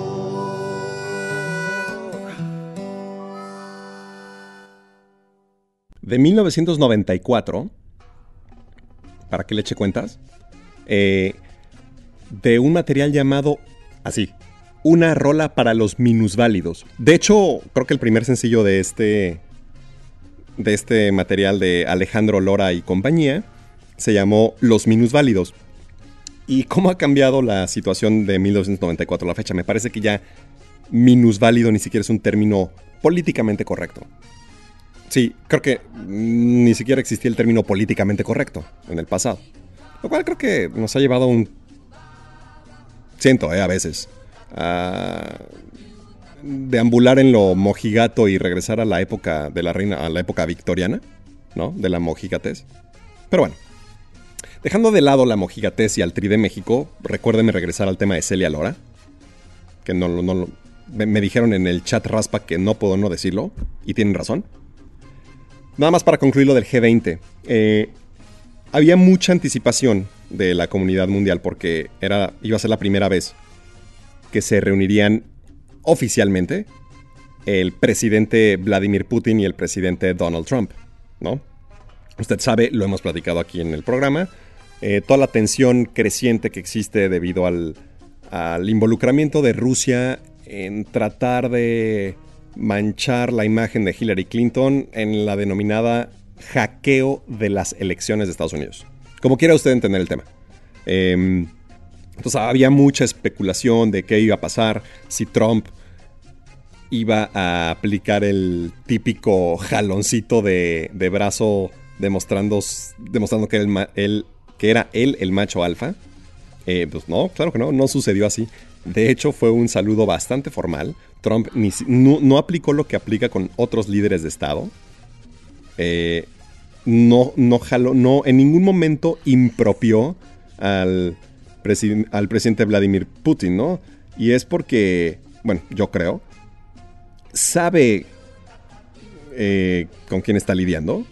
De 1994, ¿para qué le eche cuentas? Eh, de un material llamado así, una rola para los minusválidos. De hecho, creo que el primer sencillo de este de este material de Alejandro Lora y compañía se llamó Los minusválidos. ¿Y cómo ha cambiado la situación de 1994 a la fecha? Me parece que ya minusválido ni siquiera es un término políticamente correcto. Sí, creo que ni siquiera existía el término políticamente correcto en el pasado. Lo cual creo que nos ha llevado un... Siento, eh, a veces. Deambular en lo mojigato y regresar a la época de la reina, a la época victoriana, ¿no? De la mojigatez. Pero bueno. Dejando de lado la mojigatez y al tri de México, recuérdenme regresar al tema de Celia Lora. Que no, no, me, me dijeron en el chat raspa que no puedo no decirlo. Y tienen razón. Nada más para concluir lo del G20. eh, había mucha anticipación de la comunidad mundial porque era, iba a ser la primera vez que se reunirían oficialmente el presidente Vladimir Putin y el presidente Donald Trump, ¿no? Usted sabe, lo hemos platicado aquí en el programa, eh, toda la tensión creciente que existe debido al, al involucramiento de Rusia en tratar de manchar la imagen de Hillary Clinton en la denominada hackeo de las elecciones de Estados Unidos. Como quiera usted entender el tema. Em, entonces había mucha especulación de qué iba a pasar si Trump iba a aplicar el típico jaloncito de, brazo demostrando, demostrando que, que era él el macho alfa. Eh, pues no, claro que no, no sucedió así. De hecho, fue un saludo bastante formal. Trump no, no aplicó lo que aplica con otros líderes de Estado. Eh, no, no jaló, no, en ningún momento impropió al, al presidente Vladimir Putin, ¿no? Y es porque, bueno, yo creo, sabe eh, con quién está lidiando,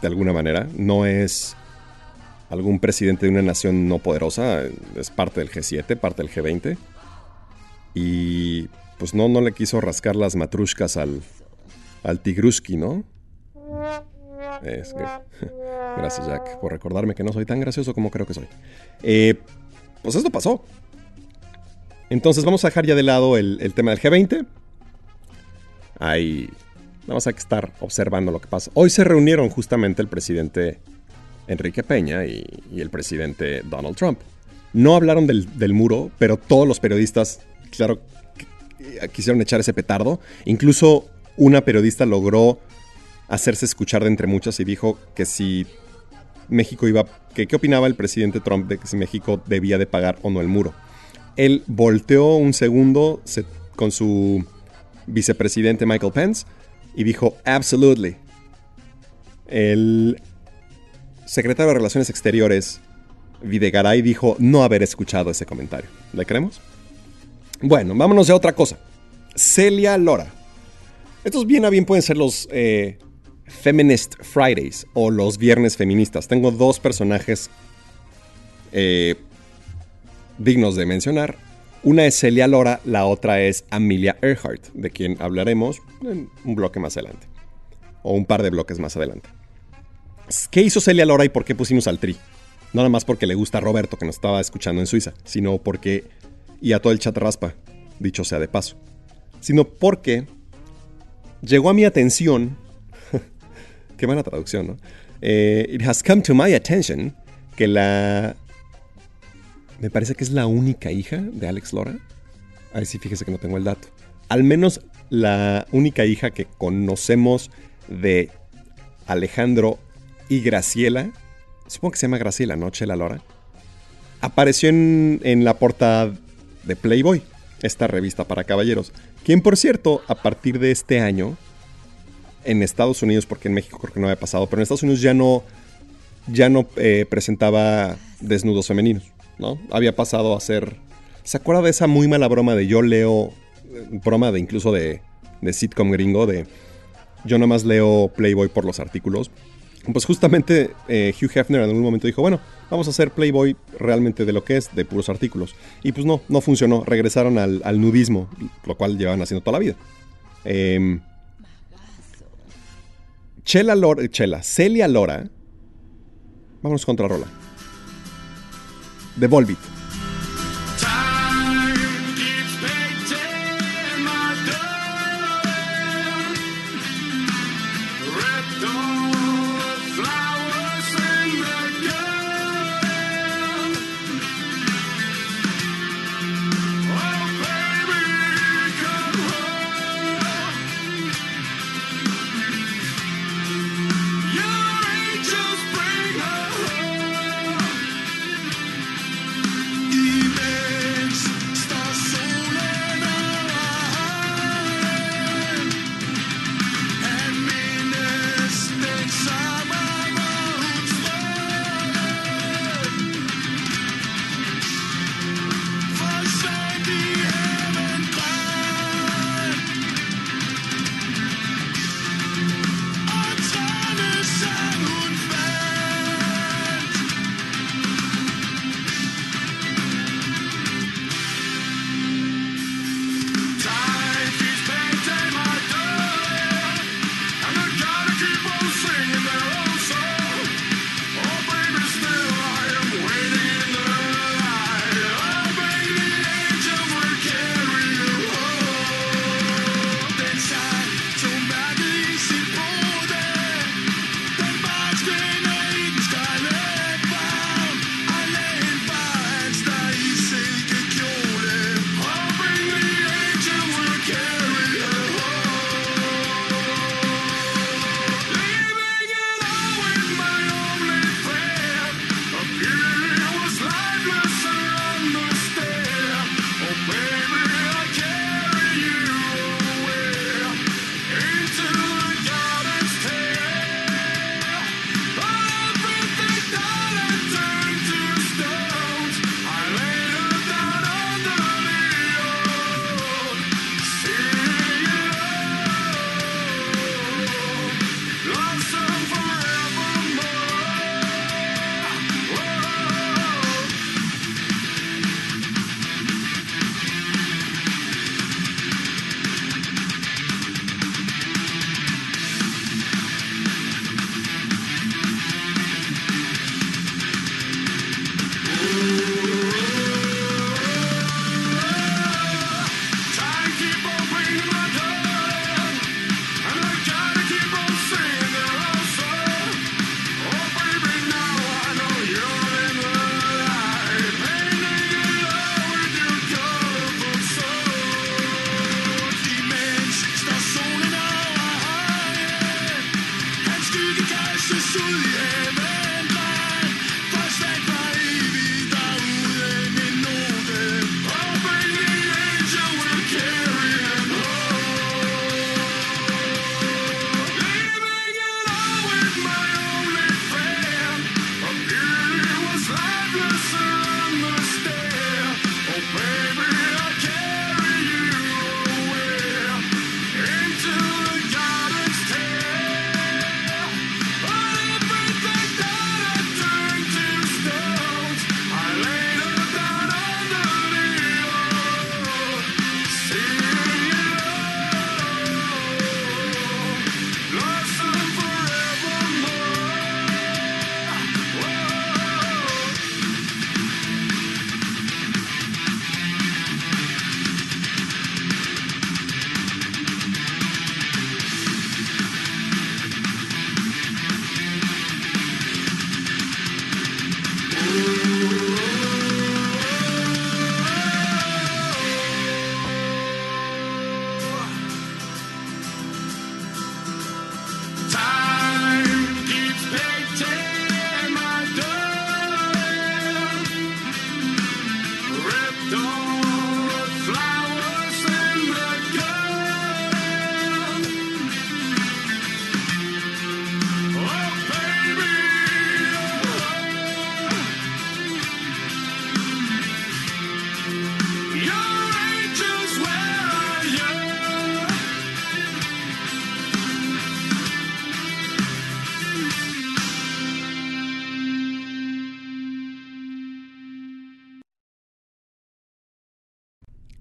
de alguna manera. No es algún presidente de una nación no poderosa, es parte del G7, parte del G20. Y pues no, no le quiso rascar las matrushkas al, al Tigruski, ¿no? Es que- *laughs* Gracias, Jack, por recordarme que no soy tan gracioso como creo que soy. Eh, pues esto pasó. Entonces vamos a dejar ya de lado el, el tema del G20. Ahí vamos a estar observando lo que pasa. Hoy se reunieron justamente el presidente Enrique Peña y, el presidente Donald Trump. No hablaron del, muro, pero todos los periodistas, claro, qu- quisieron echar ese petardo. Incluso una periodista logró hacerse escuchar de entre muchas y dijo que si México iba, que qué opinaba el presidente Trump de que si México debía de pagar o no el muro. Él volteó un segundo se- con su vicepresidente Michael Pence y dijo, absolutely. El secretario de Relaciones Exteriores, Videgaray, dijo no haber escuchado ese comentario. ¿Le creemos? Bueno, vámonos a otra cosa. Celia Lora. Estos bien a bien pueden ser los eh, Feminist Fridays o los Viernes Feministas. Tengo dos personajes eh, dignos de mencionar. Una es Celia Lora, la otra es Amelia Earhart, de quien hablaremos en un bloque más adelante. O un par de bloques más adelante. ¿Qué hizo Celia Lora y por qué pusimos al tri? No nada más porque le gusta a Roberto, que nos estaba escuchando en Suiza, sino porque. Y a todo el chat raspa, dicho sea de paso. Sino porque llegó a mi atención. *laughs* qué buena traducción, ¿no? Eh, it has come to my attention que la. Me parece que es la única hija de Alex Lora. Ahí sí, fíjese que no tengo el dato. Al menos la única hija que conocemos de Alejandro y Graciela. Supongo que se llama Graciela, ¿no? Chela Lora. Apareció en, en la portada de Playboy, esta revista para caballeros. Quien, por cierto, a partir de este año, en Estados Unidos, porque en México creo que no había pasado, pero en Estados Unidos ya no, ya no eh, presentaba desnudos femeninos, ¿no? Había pasado a ser... ¿Se acuerda de esa muy mala broma de yo leo, eh, broma de incluso de, de sitcom gringo, de yo nada más leo Playboy por los artículos? Pues justamente eh, Hugh Hefner en algún momento dijo, bueno, vamos a hacer Playboy realmente de lo que es, de puros artículos. Y pues no, no funcionó, regresaron al, al nudismo, lo cual llevan haciendo toda la vida. Em, Chela Lora, Chela, Celia Lora. Vámonos contra Rola. De Volbeat.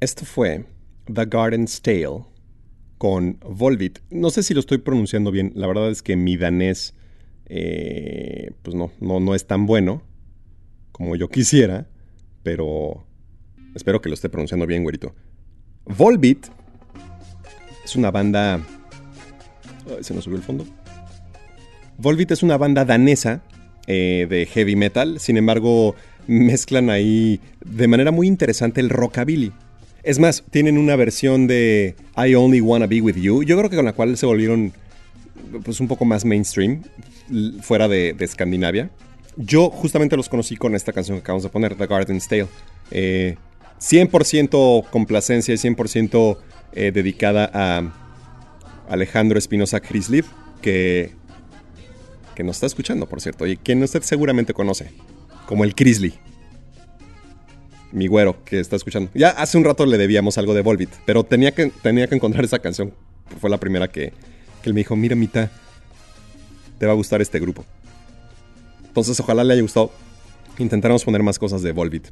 Esto fue The Garden's Tale con Volbit. No sé si lo estoy pronunciando bien. La verdad es que mi danés, eh, pues no, no, no es tan bueno como yo quisiera, pero espero que lo esté pronunciando bien, güerito. Volbit es una banda. Ay, se nos subió el fondo. Volbit es una banda danesa eh, de heavy metal. Sin embargo, mezclan ahí de manera muy interesante el rockabilly. Es más, tienen una versión de I Only Wanna Be With You. Yo creo que con la cual se volvieron pues un poco más mainstream fuera de, Escandinavia. Yo justamente los conocí con esta canción que acabamos de poner, The Garden's Tale. Eh, 100% complacencia y 100% eh, dedicada a Alejandro Espinosa Crisliv, que, que nos está escuchando, por cierto, y quien usted seguramente conoce, como el Crisly. Mi güero que está escuchando. Ya hace un rato le debíamos algo de Volbit, pero tenía que, tenía que encontrar esa canción. Fue la primera que, que él me dijo, mira, Mita, te va a gustar este grupo. Entonces, ojalá le haya gustado. Intentaremos poner más cosas de Volbit.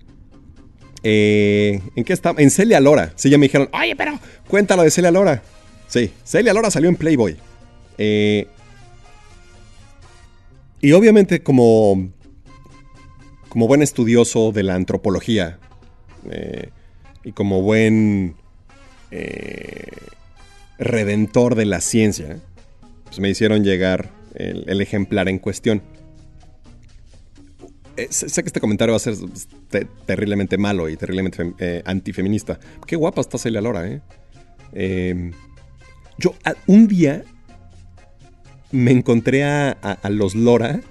Eh, ¿En qué está? En Celia Lora. Sí, ya me dijeron, oye, pero cuéntalo de Celia Lora. Sí, Celia Lora salió en Playboy. Eh, y obviamente como, como buen estudioso de la antropología eh, y como buen eh, redentor de la ciencia, pues me hicieron llegar el, ejemplar en cuestión. Eh, sé, que este comentario va a ser te- terriblemente malo y terriblemente fem- antifeminista. Qué guapa está Celia Lora, ¿eh? Eh, yo un día me encontré a, a- los Lora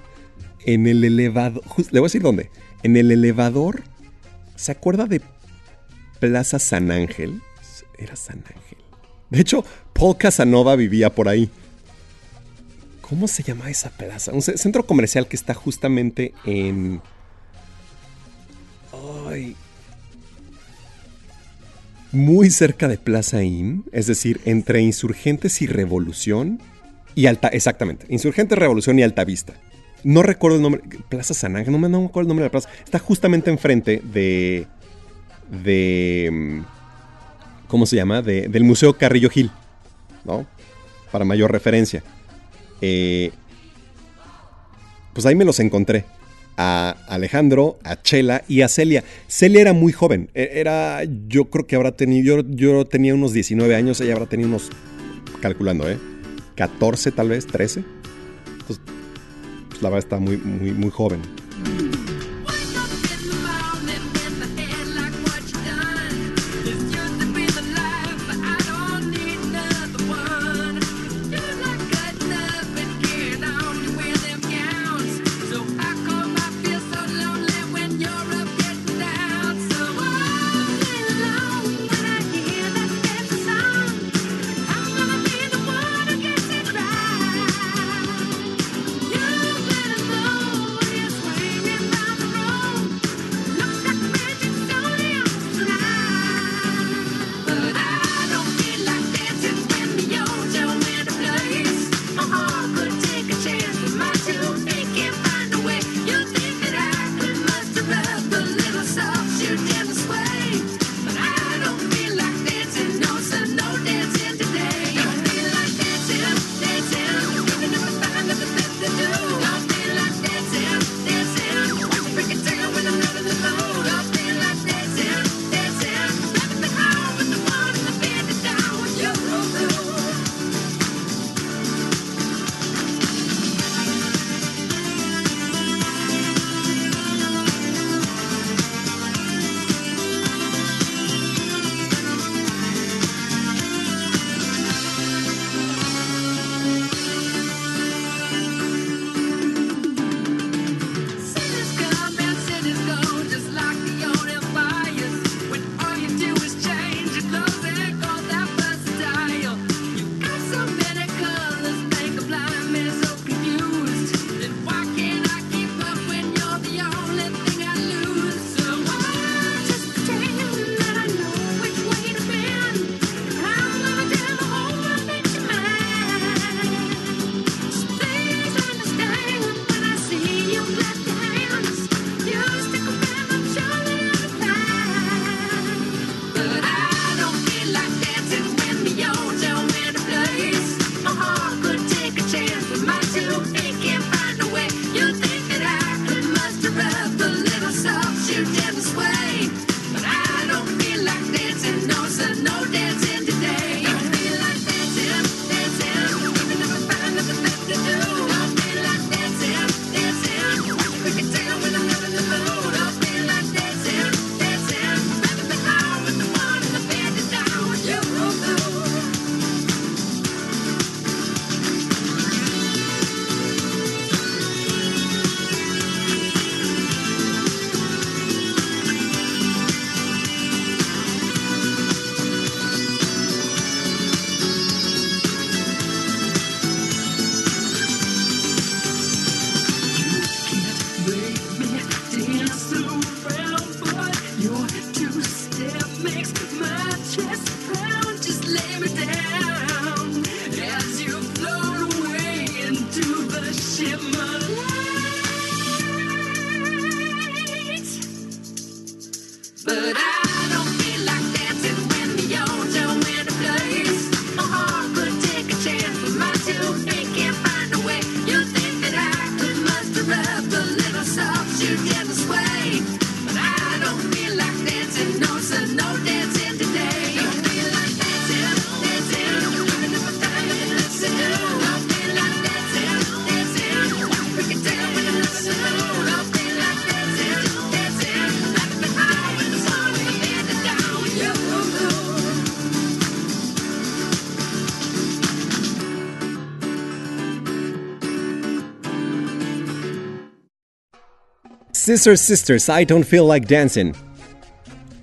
en el elevador. le voy a decir dónde. En el elevador. ¿Se acuerda de Plaza San Ángel? Era San Ángel. De hecho, Paul Casanova vivía por ahí. ¿Cómo se llama esa plaza? Un ce- centro comercial que está justamente en. Ay. Muy cerca de Plaza Inn, es decir, entre Insurgentes y Revolución. Y Alta. Exactamente. Insurgentes, Revolución y Altavista. No recuerdo el nombre. Plaza San Ángel, no me, no me acuerdo el nombre de la plaza. Está justamente enfrente de. de. mm, ¿Cómo se llama? De- del Museo Carrillo Gil. ¿No? Para mayor referencia. Eh, pues ahí me los encontré. A Alejandro, a Chela y a Celia. Celia era muy joven. E- Era, yo creo que habrá tenido, yo, yo tenía unos 19 años, ella habrá tenido unos, calculando, ¿eh? 14 tal vez, 13. Pues la verdad está muy, muy, muy joven. Sisters, Sisters, I Don't Feel Like Dancing.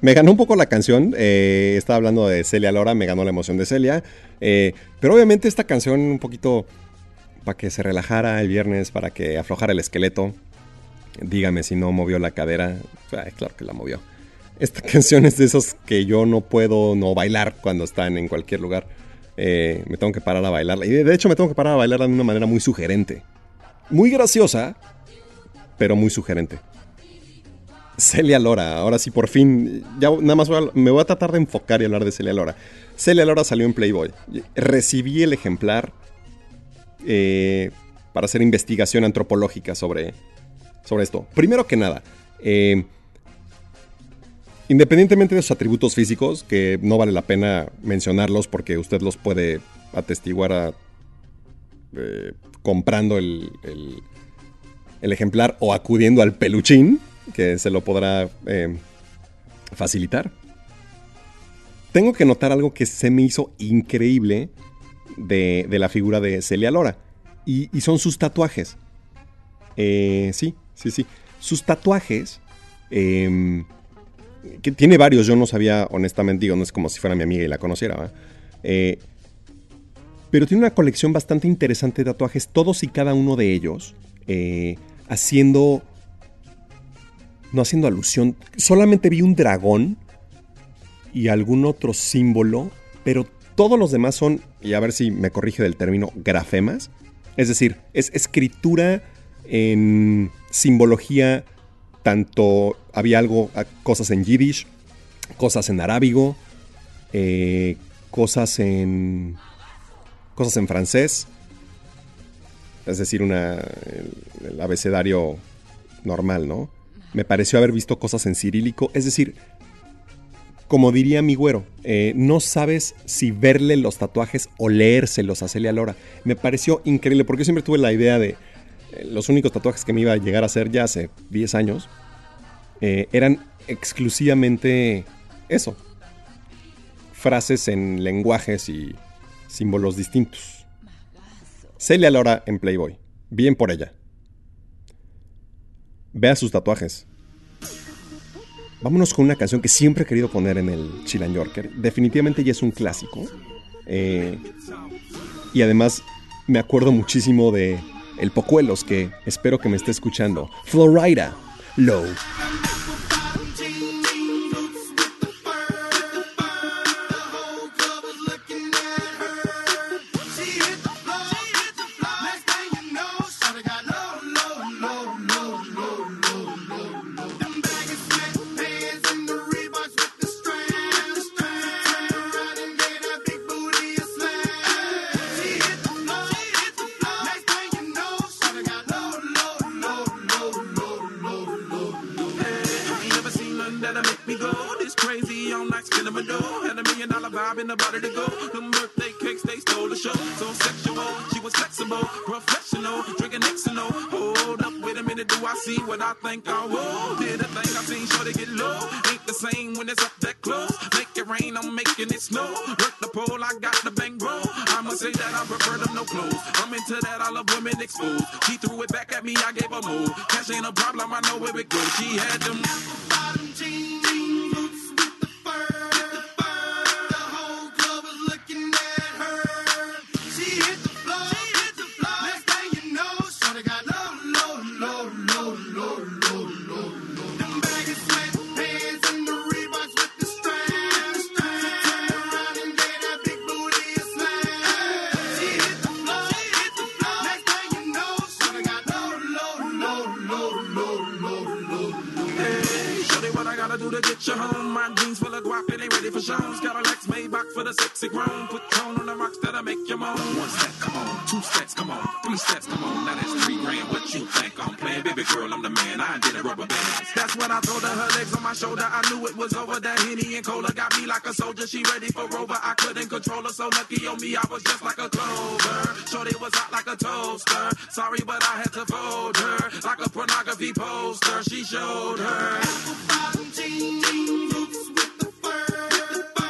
Me ganó un poco la canción, eh, estaba hablando de Celia Lora, me ganó la emoción de Celia, eh, pero obviamente esta canción un poquito para que se relajara el viernes, para que aflojara el esqueleto. Dígame si no movió la cadera, Ay, claro que la movió. Esta *laughs* canción es de esos que yo no puedo no bailar cuando están en cualquier lugar. Eh, me tengo que parar a bailarla. Y de hecho me tengo que parar a bailarla de una manera muy sugerente. Muy graciosa, pero muy sugerente. Celia Lora, ahora sí por fin, ya nada más me voy a tratar de enfocar y hablar de Celia Lora. Celia Lora salió en Playboy. Recibí el ejemplar eh, para hacer investigación antropológica sobre, sobre esto. Primero que nada, eh, independientemente de sus atributos físicos, que no vale la pena mencionarlos porque usted los puede atestiguar a- eh, comprando el- el ejemplar o acudiendo al peluchín, que se lo podrá eh, facilitar. Tengo que notar algo que se me hizo increíble de, de la figura de Celia Lora. Y, son sus tatuajes. Eh, sí, sí, sí. Sus tatuajes. em, que tiene varios, yo no sabía, honestamente, digo, no es como si fuera mi amiga y la conociera. Eh, pero tiene una colección bastante interesante de tatuajes, todos y cada uno de ellos, haciendo. No haciendo alusión. Solamente vi un dragón y algún otro símbolo, pero todos los demás son, y a ver si me corrige del término, grafemas. Es decir, es escritura en simbología, tanto había algo, cosas en yiddish, cosas en arábigo, eh, cosas en cosas en francés, es decir, una, el abecedario normal, ¿no? Me pareció haber visto cosas en cirílico, es decir, como diría mi güero, eh, no sabes si verle los tatuajes o leérselos a Celia Lora. Me pareció increíble porque yo siempre tuve la idea de eh, los únicos tatuajes que me iba a llegar a hacer ya hace 10 años eh, eran exclusivamente eso. Frases en lenguajes y símbolos distintos. Celia Lora en Playboy. Bien por ella. Vea sus tatuajes. Vámonos con una canción que siempre he querido poner en el Chilan Yorker. Definitivamente ya es un clásico. Eh, y además me acuerdo muchísimo de El Pocuelos, que espero que me esté escuchando. Florida, Low. Spinning. Had a million dollar vibe in the body to go. Them birthday cakes, they stole the show. So sexual, she was flexible, professional, drinking Xano. Hold up, wait a minute, do I see what I think I will? Did a thing I seen sure get low. Ain't the same when it's up that close. Make it rain, I'm making it snow. Work the pole, I got the bang bro. I'ma say that I prefer them no clothes. I'm into that, I love women exposed. She threw it back at me, I gave her move. Cash ain't a problem, I know where it goes. She had them. Hey, My jeans full of guap and they ready for shows. Got a Lex Maybach for the sexy grown. Put tone on the rocks that'll make you moan. One step, come on. Two steps, come on. Three steps, come on. Now that's three grand. What you think I'm playing? Baby girl, I'm the man. I did a rubber band. That's when I told her her legs on my shoulder. I knew it was over. That Henny and Cola got me like a soldier. She ready for Rover. I couldn't control her. So lucky on me, I was just like a clover. Shorty was hot like a toaster. Sorry, but I had to fold her. Like a pornography poster. She showed her. Low,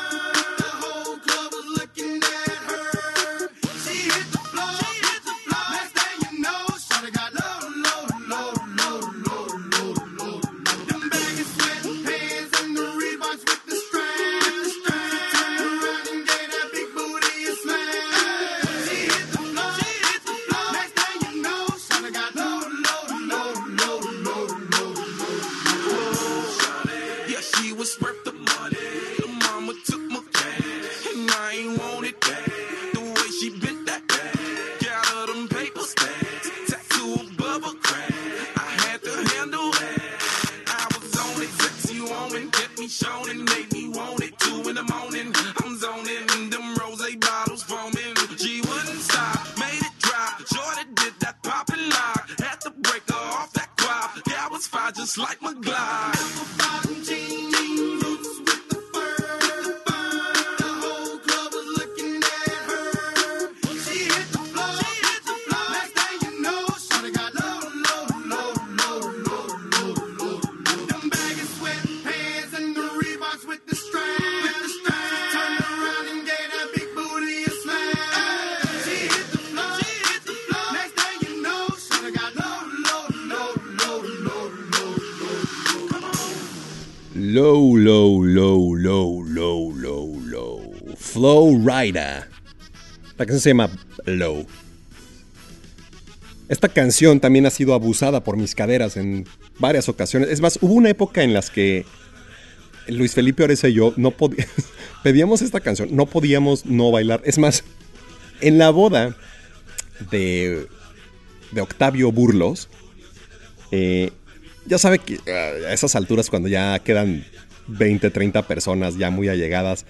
La canción se llama Low. Esta canción también ha sido abusada por mis caderas en varias ocasiones. Es más, hubo una época en las que Luis Felipe Oreza y yo no *laughs* pedíamos esta canción, no podíamos no bailar. Es más, en la boda de, de Octavio Burlos, eh, ya sabe que eh, a esas alturas cuando ya quedan 20, 30 personas ya muy allegadas,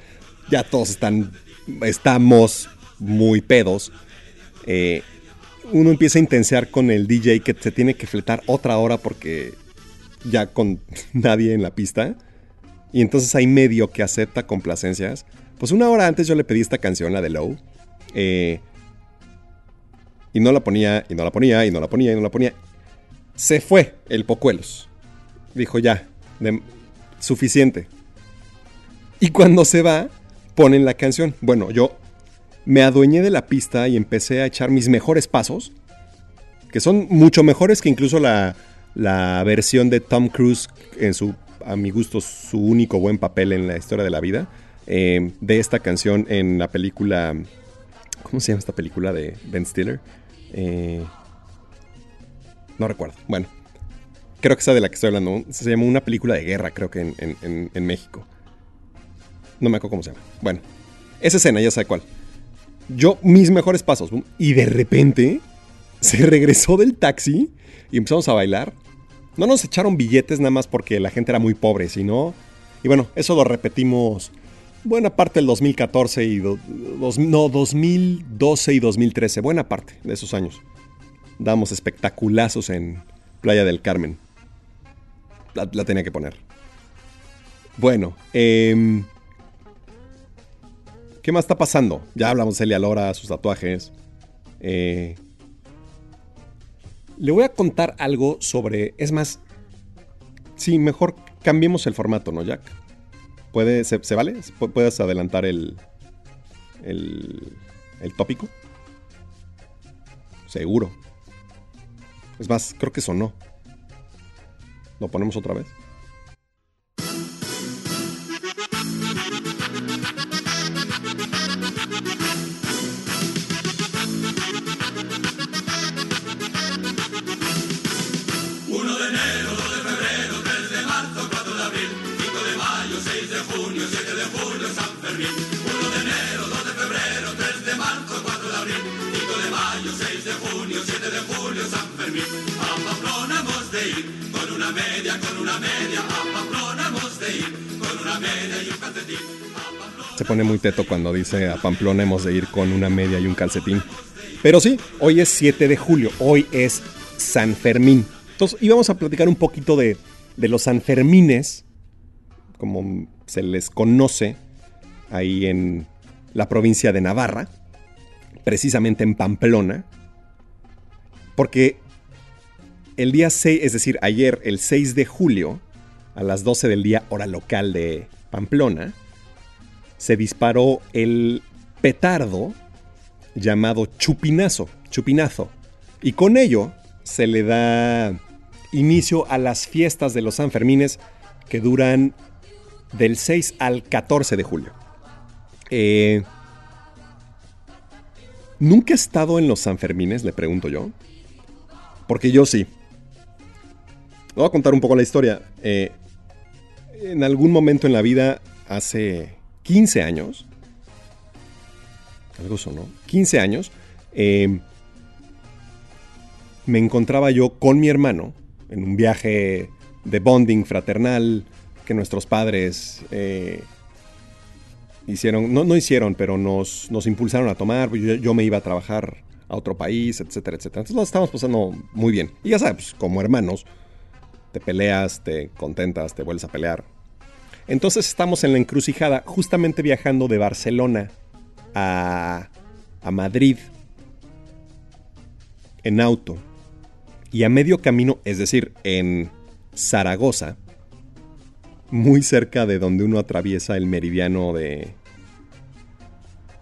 ya todos están, estamos muy pedos. eh, uno empieza a intensear con el DJ que se tiene que fletar otra hora porque ya con *laughs* nadie en la pista. Y entonces hay medio que acepta complacencias. Pues una hora antes yo le pedí esta canción, la de Low. eh, y no la ponía, y no la ponía, y no la ponía, y no la ponía. Se fue el Pocuelos. Dijo ya, suficiente. Y cuando se va, ponen la canción. Bueno, yo me adueñé de la pista y empecé a echar mis mejores pasos. Que son mucho mejores que incluso la, la versión de Tom Cruise en su, a mi gusto, su único buen papel en la historia de la vida. eh, de esta canción en la película. ¿Cómo se llama esta película de Ben Stiller? Eh, no recuerdo. Bueno, creo que esa de la que estoy hablando. Se llama una película de guerra, creo que en, en- México. No me acuerdo cómo se llama. Bueno, esa escena, ya sabe cuál. Yo, mis mejores pasos. Y de repente se regresó del taxi y empezamos a bailar. No nos echaron billetes nada más porque la gente era muy pobre, sino. Y bueno, eso lo repetimos buena parte del 2014 y. do- dos- no, 2012 y 2013. Buena parte de esos años. Damos espectaculazos en Playa del Carmen. La, la tenía que poner. Bueno, em, ¿qué más está pasando? Ya hablamos de Celia Lora, sus tatuajes. Eh, le voy a contar algo sobre. Es más. Sí, mejor cambiemos el formato, ¿no, Jack? ¿Puede, se, se vale? ¿Pu- ¿Puedes adelantar el, el. el tópico? Seguro. Es más, creo que sonó. ¿Lo ponemos otra vez? Se pone muy teto cuando dice a Pamplona hemos de ir con una media y un calcetín. Pero sí, hoy es 7 de julio, hoy es San Fermín. Entonces íbamos a platicar un poquito de, de los Sanfermines, como se les conoce ahí en la provincia de Navarra, precisamente en Pamplona, porque el día 6, es decir, ayer, el 6 de julio, a las 12 del día, hora local de Pamplona, se disparó el petardo llamado chupinazo, chupinazo. Y con ello se le da inicio a las fiestas de los Sanfermines que duran del 6 al 14 de julio. Eh, ¿Nunca he estado en los Sanfermines? Le pregunto yo. Porque yo sí. Voy a contar un poco la historia. Eh, en algún momento en la vida, hace 15 años, algo sonó, 15 años, eh, me encontraba yo con mi hermano en un viaje de bonding fraternal que nuestros padres eh, hicieron, no, hicieron, pero nos, impulsaron a tomar. Yo, yo me iba a trabajar a otro país, etcétera, etcétera. Entonces lo estábamos pasando muy bien. Y ya sabes, como hermanos, te peleas, te contentas, te vuelves a pelear. Entonces estamos en la encrucijada, justamente viajando de Barcelona a, a Madrid en auto. Y a medio camino, es decir, en Zaragoza, muy cerca de donde uno atraviesa el meridiano de...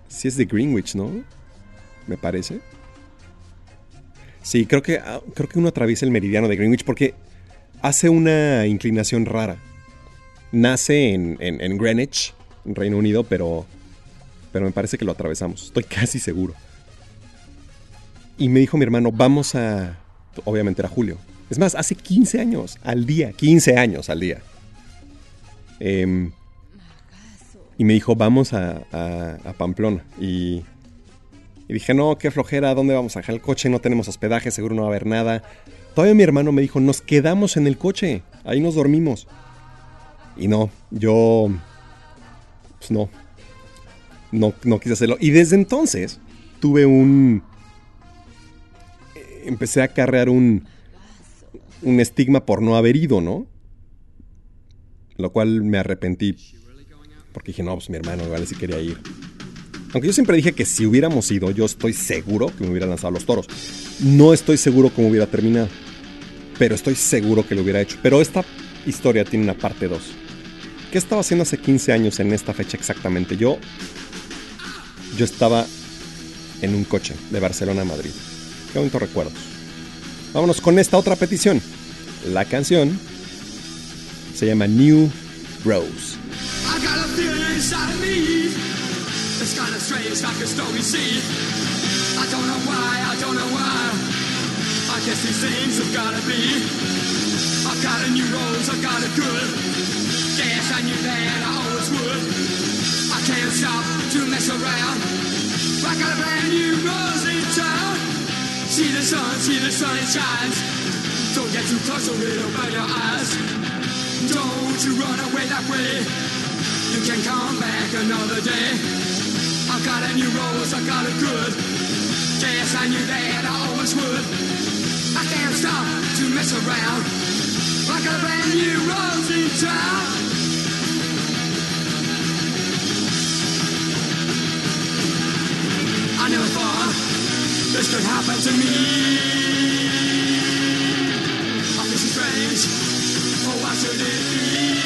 Si es de Greenwich, ¿no? Me parece. Sí, creo que, ah, creo que uno atraviesa el meridiano de Greenwich porque hace una inclinación rara. nace en, en- en Greenwich, en Reino Unido, pero, pero me parece que lo atravesamos. Estoy casi seguro. Y me dijo mi hermano, vamos a... Obviamente era julio. Es más, hace 15 años al día. 15 años al día. Em, y me dijo, vamos a Pamplona. Y, y dije, no, qué flojera, ¿dónde vamos a dejar el coche? No tenemos hospedaje, seguro no va a haber nada. Todavía mi hermano me dijo, nos quedamos en el coche, ahí nos dormimos. Y no, yo... Pues no. No, no quise hacerlo. Y desde entonces tuve un... eh, Empecé a cargar un... Un estigma por no haber ido, ¿no? Lo cual me arrepentí. Porque dije, no, pues mi hermano igual sí quería ir. Aunque yo siempre dije que si hubiéramos ido, yo estoy seguro que me hubiera lanzado los toros. No estoy seguro cómo hubiera terminado. Pero estoy seguro que lo hubiera hecho. Pero esta historia tiene una parte 2. ¿Qué estaba haciendo hace 15 años en esta fecha exactamente? Yo. Yo estaba en un coche de Barcelona a Madrid. Qué bonitos recuerdos. Vámonos con esta otra petición. La canción se llama New Rose. I got a It's kind of strange, like a stormy sea. I don't know why, I don't know why. I guess these things have gotta be. I got a new rose, I got it good. Guess I knew that I always would. I can't stop to mess around. I got a brand new rose in town. See the sun, see the sun, it shines. Don't get too close or it'll burn your eyes. Don't you run away that way. You can come back another day. I got a new rose, I got it good. Guess I knew that I always would. I can't stop to mess around. I got a brand new rose in town. I never thought this could happen to me. I feel so strange. Oh, why should it be?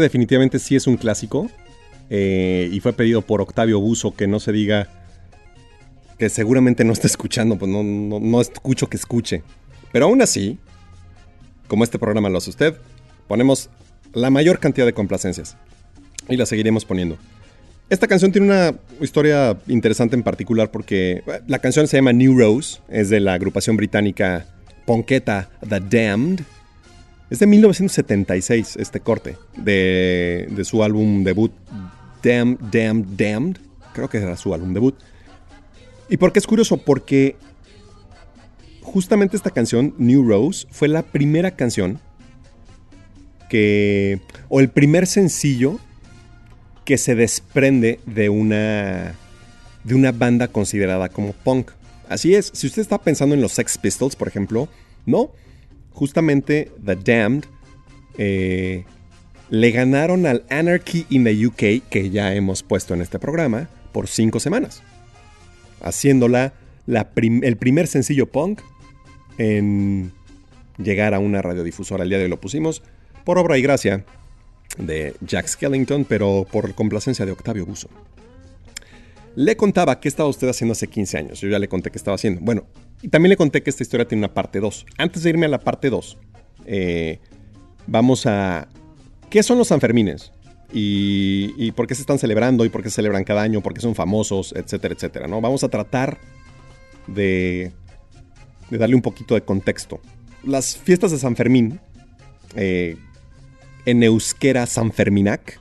Definitivamente sí es un clásico. eh, y fue pedido por Octavio Buzo que no se diga que seguramente no está escuchando, pues no, no, no escucho que escuche. Pero aún así, como este programa lo hace usted, ponemos la mayor cantidad de complacencias. Y la seguiremos poniendo. Esta canción tiene una historia interesante en particular porque eh, la canción se llama New Rose, es de la agrupación británica Ponqueta The Damned. Es de 1976 este corte de, de su álbum debut Damn, Damn, Damned. Creo que era su álbum debut. ¿Y por qué es curioso? Porque justamente esta canción, New Rose, fue la primera canción que... o el primer sencillo que se desprende de una de una banda considerada como punk. Así es, si usted está pensando en los Sex Pistols, por ejemplo, no, justamente The Damned eh, le ganaron al Anarchy in the UK, que ya hemos puesto en este programa, por cinco semanas, haciéndola el primer sencillo punk en llegar a una radiodifusora. El día de hoy lo pusimos por obra y gracia de Jack Skellington, pero por complacencia de Octavio Buzo. Le contaba qué estaba usted haciendo hace 15 años. Yo ya le conté qué estaba haciendo. Bueno, y también le conté que esta historia tiene una parte 2. Antes de irme a la parte 2, eh, vamos a... ¿Qué son los Sanfermines? y, y por qué se están celebrando y por qué se celebran cada año, por qué son famosos, etcétera, etcétera, ¿no? Vamos a tratar de, de darle un poquito de contexto. Las fiestas de San Fermín, eh, en euskera San Ferminac,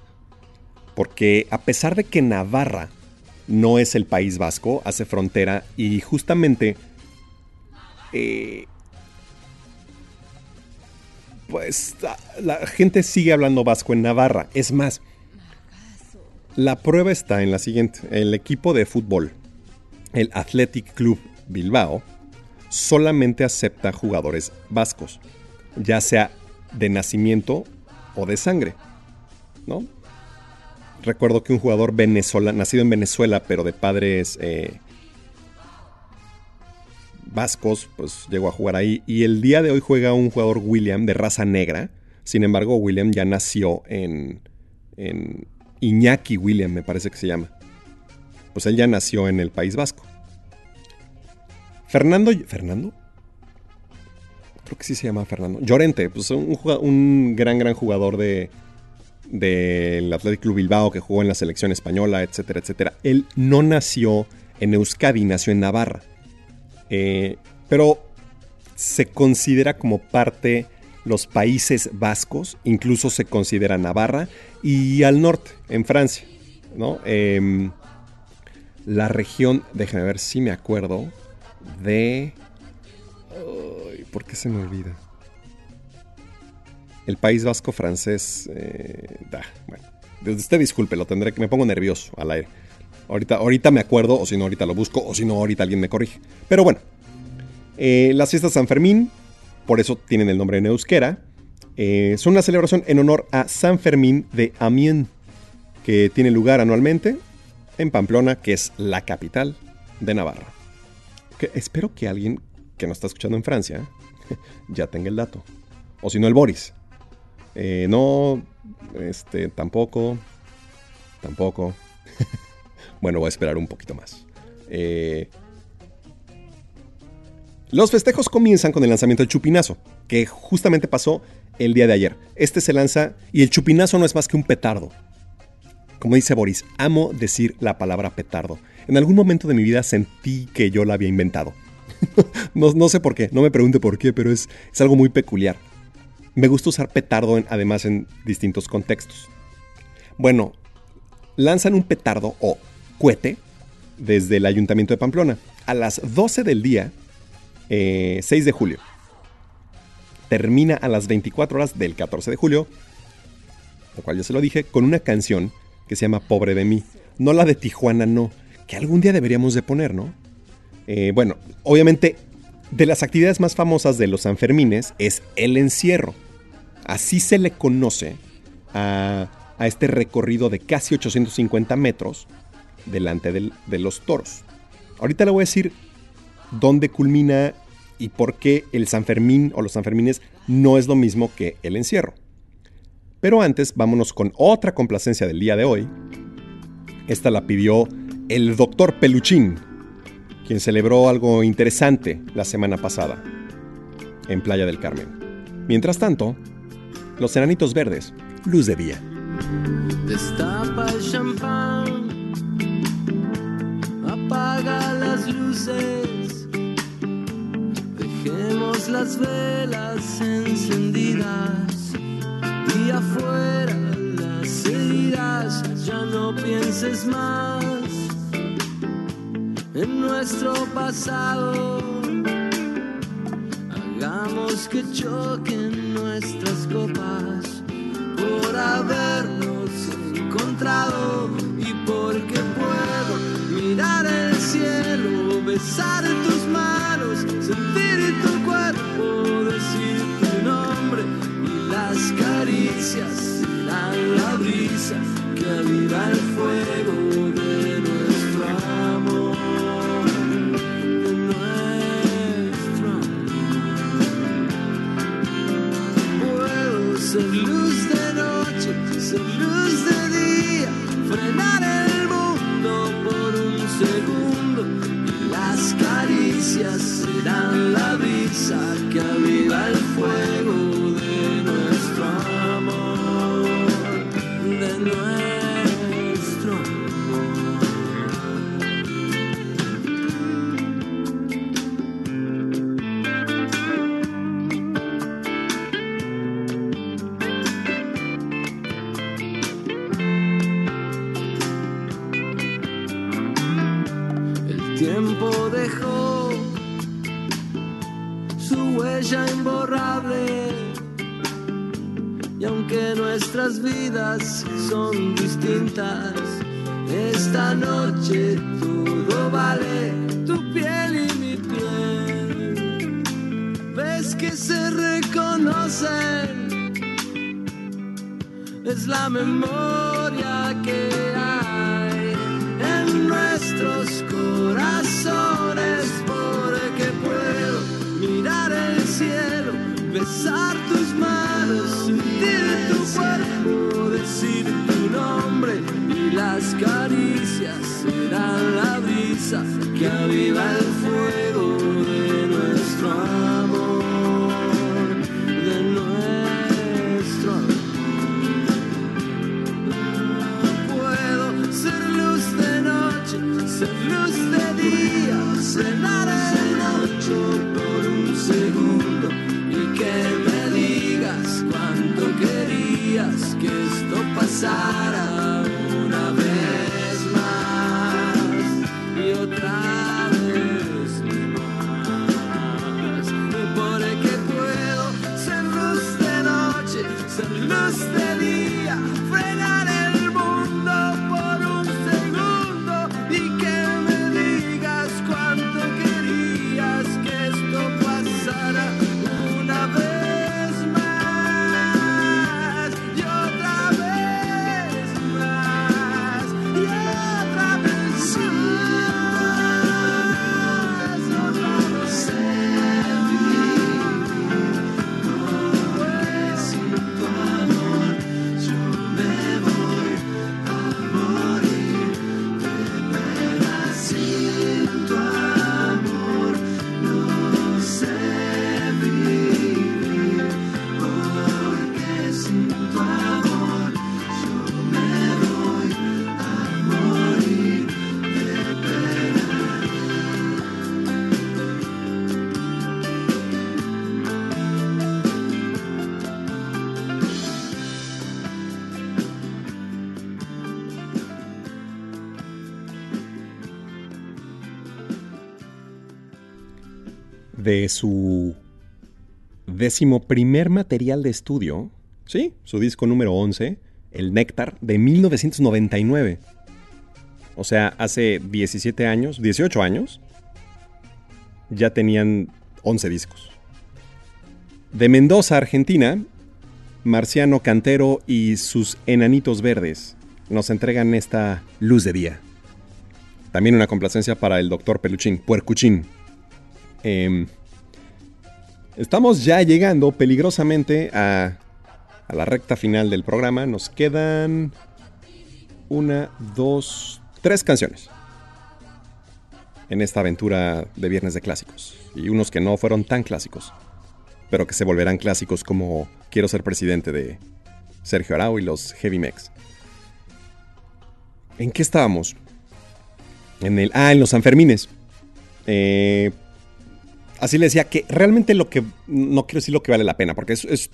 porque a pesar de que Navarra no es el País Vasco, hace frontera y justamente eh, pues la, la gente sigue hablando vasco en Navarra. Es más, la prueba está en la siguiente. El equipo de fútbol, el Athletic Club Bilbao, solamente acepta jugadores vascos, ya sea de nacimiento o de sangre, ¿no? Recuerdo que un jugador venezolano, nacido en Venezuela, pero de padres eh, vascos, pues llegó a jugar ahí. Y el día de hoy juega un jugador William de raza negra. Sin embargo, William ya nació en, en Iñaki William, me parece que se llama. Pues él ya nació en el País Vasco. Fernando. ¿Fernando? Creo que sí se llama Fernando. Llorente, pues un, un gran, gran jugador de del Athletic Club Bilbao que jugó en la selección española, etcétera, etcétera. Él no nació en Euskadi, nació en Navarra. Eh, pero se considera como parte los Países Vascos, incluso se considera Navarra, y al norte, en Francia, ¿no? Em, la región, déjame ver si me acuerdo, de... Ay, ¿Por qué se me olvida? El País Vasco francés... eh, da, bueno, usted disculpe, lo tendré que... Me pongo nervioso al aire. Ahorita, ahorita me acuerdo, o si no, ahorita lo busco, o si no, ahorita alguien me corrige. Pero bueno, eh, las fiestas San Fermín, por eso tienen el nombre en euskera, eh, son una celebración en honor a San Fermín de Amiens, que tiene lugar anualmente en Pamplona, que es la capital de Navarra. Que espero que alguien que nos está escuchando en Francia *laughs* ya tenga el dato. O si no, el Boris. Eh, no, este, tampoco, tampoco. *laughs* bueno, voy a esperar un poquito más. Eh, los festejos comienzan con el lanzamiento del chupinazo, que justamente pasó el día de ayer. Este se lanza y el chupinazo no es más que un petardo. Como dice Boris, amo decir la palabra petardo. En algún momento de mi vida sentí que yo la había inventado. *laughs* no, no sé por qué, no me pregunte por qué, pero es, es algo muy peculiar. Me gusta usar petardo en- además en distintos contextos. Bueno, lanzan un petardo o cohete desde el ayuntamiento de Pamplona a las 12 del día, eh, 6 de julio. Termina a las 24 horas del 14 de julio, lo cual ya se lo dije, con una canción que se llama Pobre de mí. No la de Tijuana, no, que algún día deberíamos de poner, ¿no? Eh, bueno, obviamente, de las actividades más famosas de los Sanfermines es el encierro. Así se le conoce a, a este recorrido de casi 850 metros delante del- de los toros. Ahorita le voy a decir dónde culmina y por qué el San Fermín o los Sanfermines no es lo mismo que el encierro. Pero antes, vámonos con otra complacencia del día de hoy. Esta la pidió el doctor Peluchín, quien celebró algo interesante la semana pasada en Playa del Carmen. Mientras tanto, los enanitos verdes, luz de día. Destapa el champán, apaga las luces, dejemos las velas encendidas y afuera las heridas, ya no pienses más en nuestro pasado. Hagamos que choquen nuestras copas por habernos encontrado y porque puedo mirar el cielo, besar tus manos, sentir tu cuerpo, decir tu nombre y las caricias la brisa que aviva el fuego de de su décimo primer material de estudio, sí, su disco número 11, El Néctar, de 1999. O sea, hace 17 años, 18 años, ya tenían 11 discos. De Mendoza, Argentina, Marciano Cantero y sus enanitos verdes nos entregan esta luz de día. También una complacencia para el doctor Peluchín, Puercuchín. Em, estamos ya llegando peligrosamente a, a la recta final del programa. Nos quedan una, dos, tres canciones en esta aventura de Viernes de Clásicos. Y unos que no fueron tan clásicos, pero que se volverán clásicos como Quiero ser presidente de Sergio Arau y los Heavy Mex. ¿En qué estábamos? En el. Ah, en los Sanfermines. Eh, así le decía que realmente lo que. No quiero decir lo que vale la pena, porque es.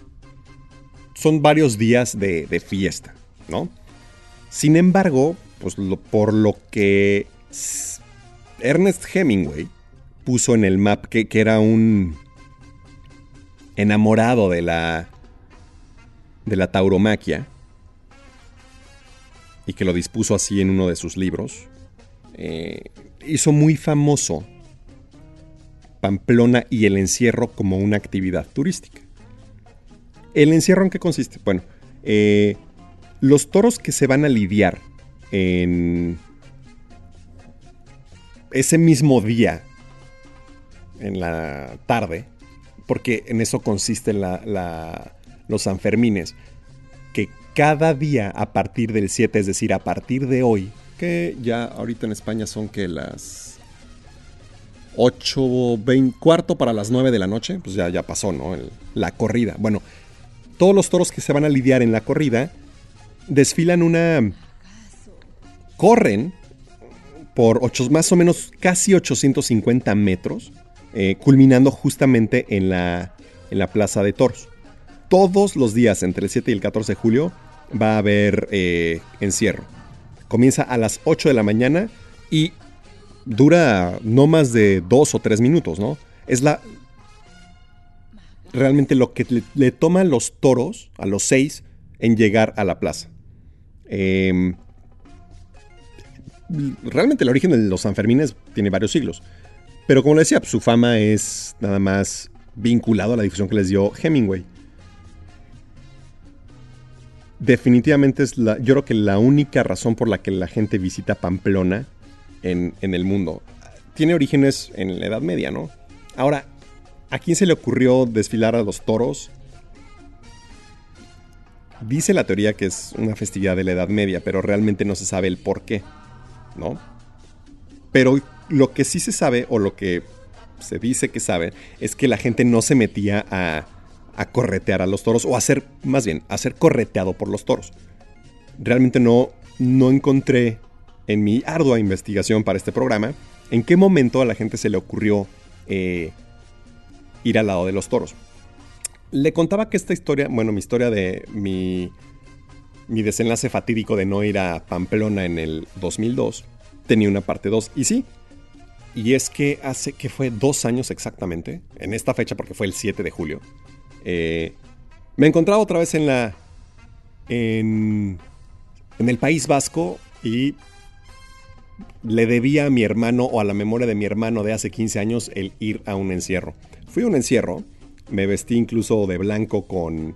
son varios días de, fiesta, ¿no? Sin embargo, pues por lo que Ernest Hemingway puso en el map que, que era un enamorado de la. de la tauromaquia. Y que lo dispuso así en uno de sus libros. eh, hizo muy famoso Pamplona y el encierro como una actividad turística. ¿El encierro en qué consiste? Bueno, eh, los toros que se van a lidiar en ese mismo día, en la tarde, porque en eso consiste la- la- los Sanfermines, que cada día a partir del 7, es decir, a partir de hoy, que ya ahorita en España son que las 8, 20, cuarto para las 9 de la noche, pues ya, ya pasó, ¿no? El- la corrida. Bueno, todos los toros que se van a lidiar en la corrida desfilan una... corren por ocho- más o menos casi 850 metros, eh, culminando justamente en la, en la Plaza de Toros. Todos los días, entre el 7 y el 14 de julio, va a haber eh, encierro. Comienza a las 8 de la mañana y dura no más de dos o tres minutos, ¿no? Es la... realmente lo que le, le toma a los toros, a los seis, en llegar a la plaza. Em, realmente el origen de los Sanfermines tiene varios siglos. Pero como les decía, su fama es nada más vinculado a la difusión que les dio Hemingway. Definitivamente es la, yo creo que la única razón por la que la gente visita Pamplona en, el mundo. Tiene orígenes en la Edad Media, ¿no? Ahora, ¿a quién se le ocurrió desfilar a los toros? Dice la teoría que es una festividad de la Edad Media, pero realmente no se sabe el por qué, ¿no? Pero lo que sí se sabe, o lo que se dice que sabe, es que la gente no se metía a, a corretear a los toros, o a ser, más bien, a ser correteado por los toros. Realmente no, no encontré en mi ardua investigación para este programa en qué momento a la gente se le ocurrió eh, ir al lado de los toros. Le contaba que esta historia, bueno, mi historia de mi, mi desenlace fatídico de no ir a Pamplona en el 2002, tenía una parte 2. Y sí, y es que hace que fue dos años exactamente, en esta fecha porque fue el 7 de julio, eh, me encontraba otra vez en la... En, en el País Vasco y le debía a mi hermano o a la memoria de mi hermano de hace 15 años el ir a un encierro. Fui a un encierro, me vestí incluso de blanco con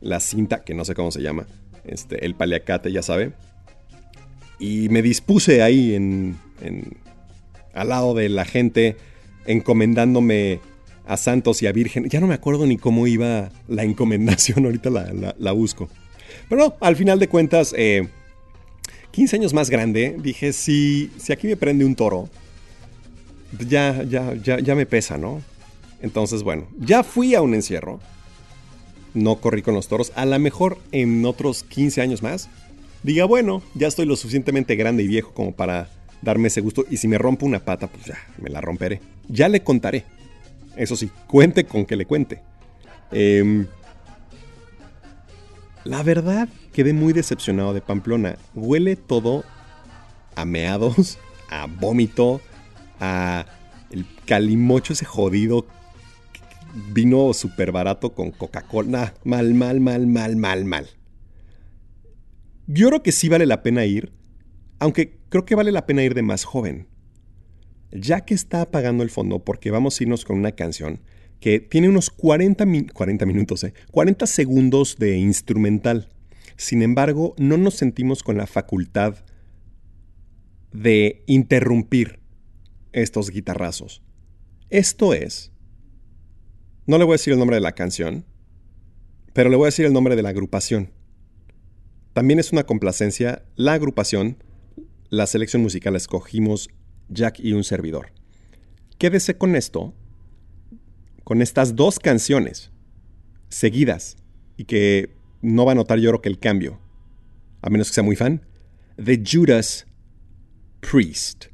la cinta, que no sé cómo se llama, este, el paliacate, ya sabe. Y me dispuse ahí en, en- al lado de la gente, encomendándome a santos y a virgen. Ya no me acuerdo ni cómo iba la encomendación, *laughs* ahorita la, busco. Pero no, al final de cuentas, eh, 15 años más grande, dije, si, si aquí me prende un toro, ya, ya, ya, ya me pesa, ¿no? Entonces, bueno, ya fui a un encierro. No corrí con los toros. A lo mejor en otros 15 años más, diga, bueno, ya estoy lo suficientemente grande y viejo como para darme ese gusto. Y si me rompo una pata, pues ya, me la romperé. Ya le contaré. Eso sí, cuente con que le cuente. Em, la verdad, quedé muy decepcionado de Pamplona. Huele todo a meados, a vómito, a el calimocho ese jodido vino súper barato con Coca-Cola. Mal, mal, mal, mal, mal, mal. Yo creo que sí vale la pena ir, aunque creo que vale la pena ir de más joven. Ya que está apagando el fondo, porque vamos a irnos con una canción que tiene unos 40, min- 40 minutos, eh, 40 segundos de instrumental. Sin embargo, no nos sentimos con la facultad de interrumpir estos guitarrazos. Esto es... No le voy a decir el nombre de la canción, pero le voy a decir el nombre de la agrupación. También es una complacencia la agrupación, la selección musical escogimos Jack y un servidor. Quédese con esto, con estas dos canciones seguidas y que no va a notar yo creo que el cambio, a menos que sea muy fan, de Judas Priest.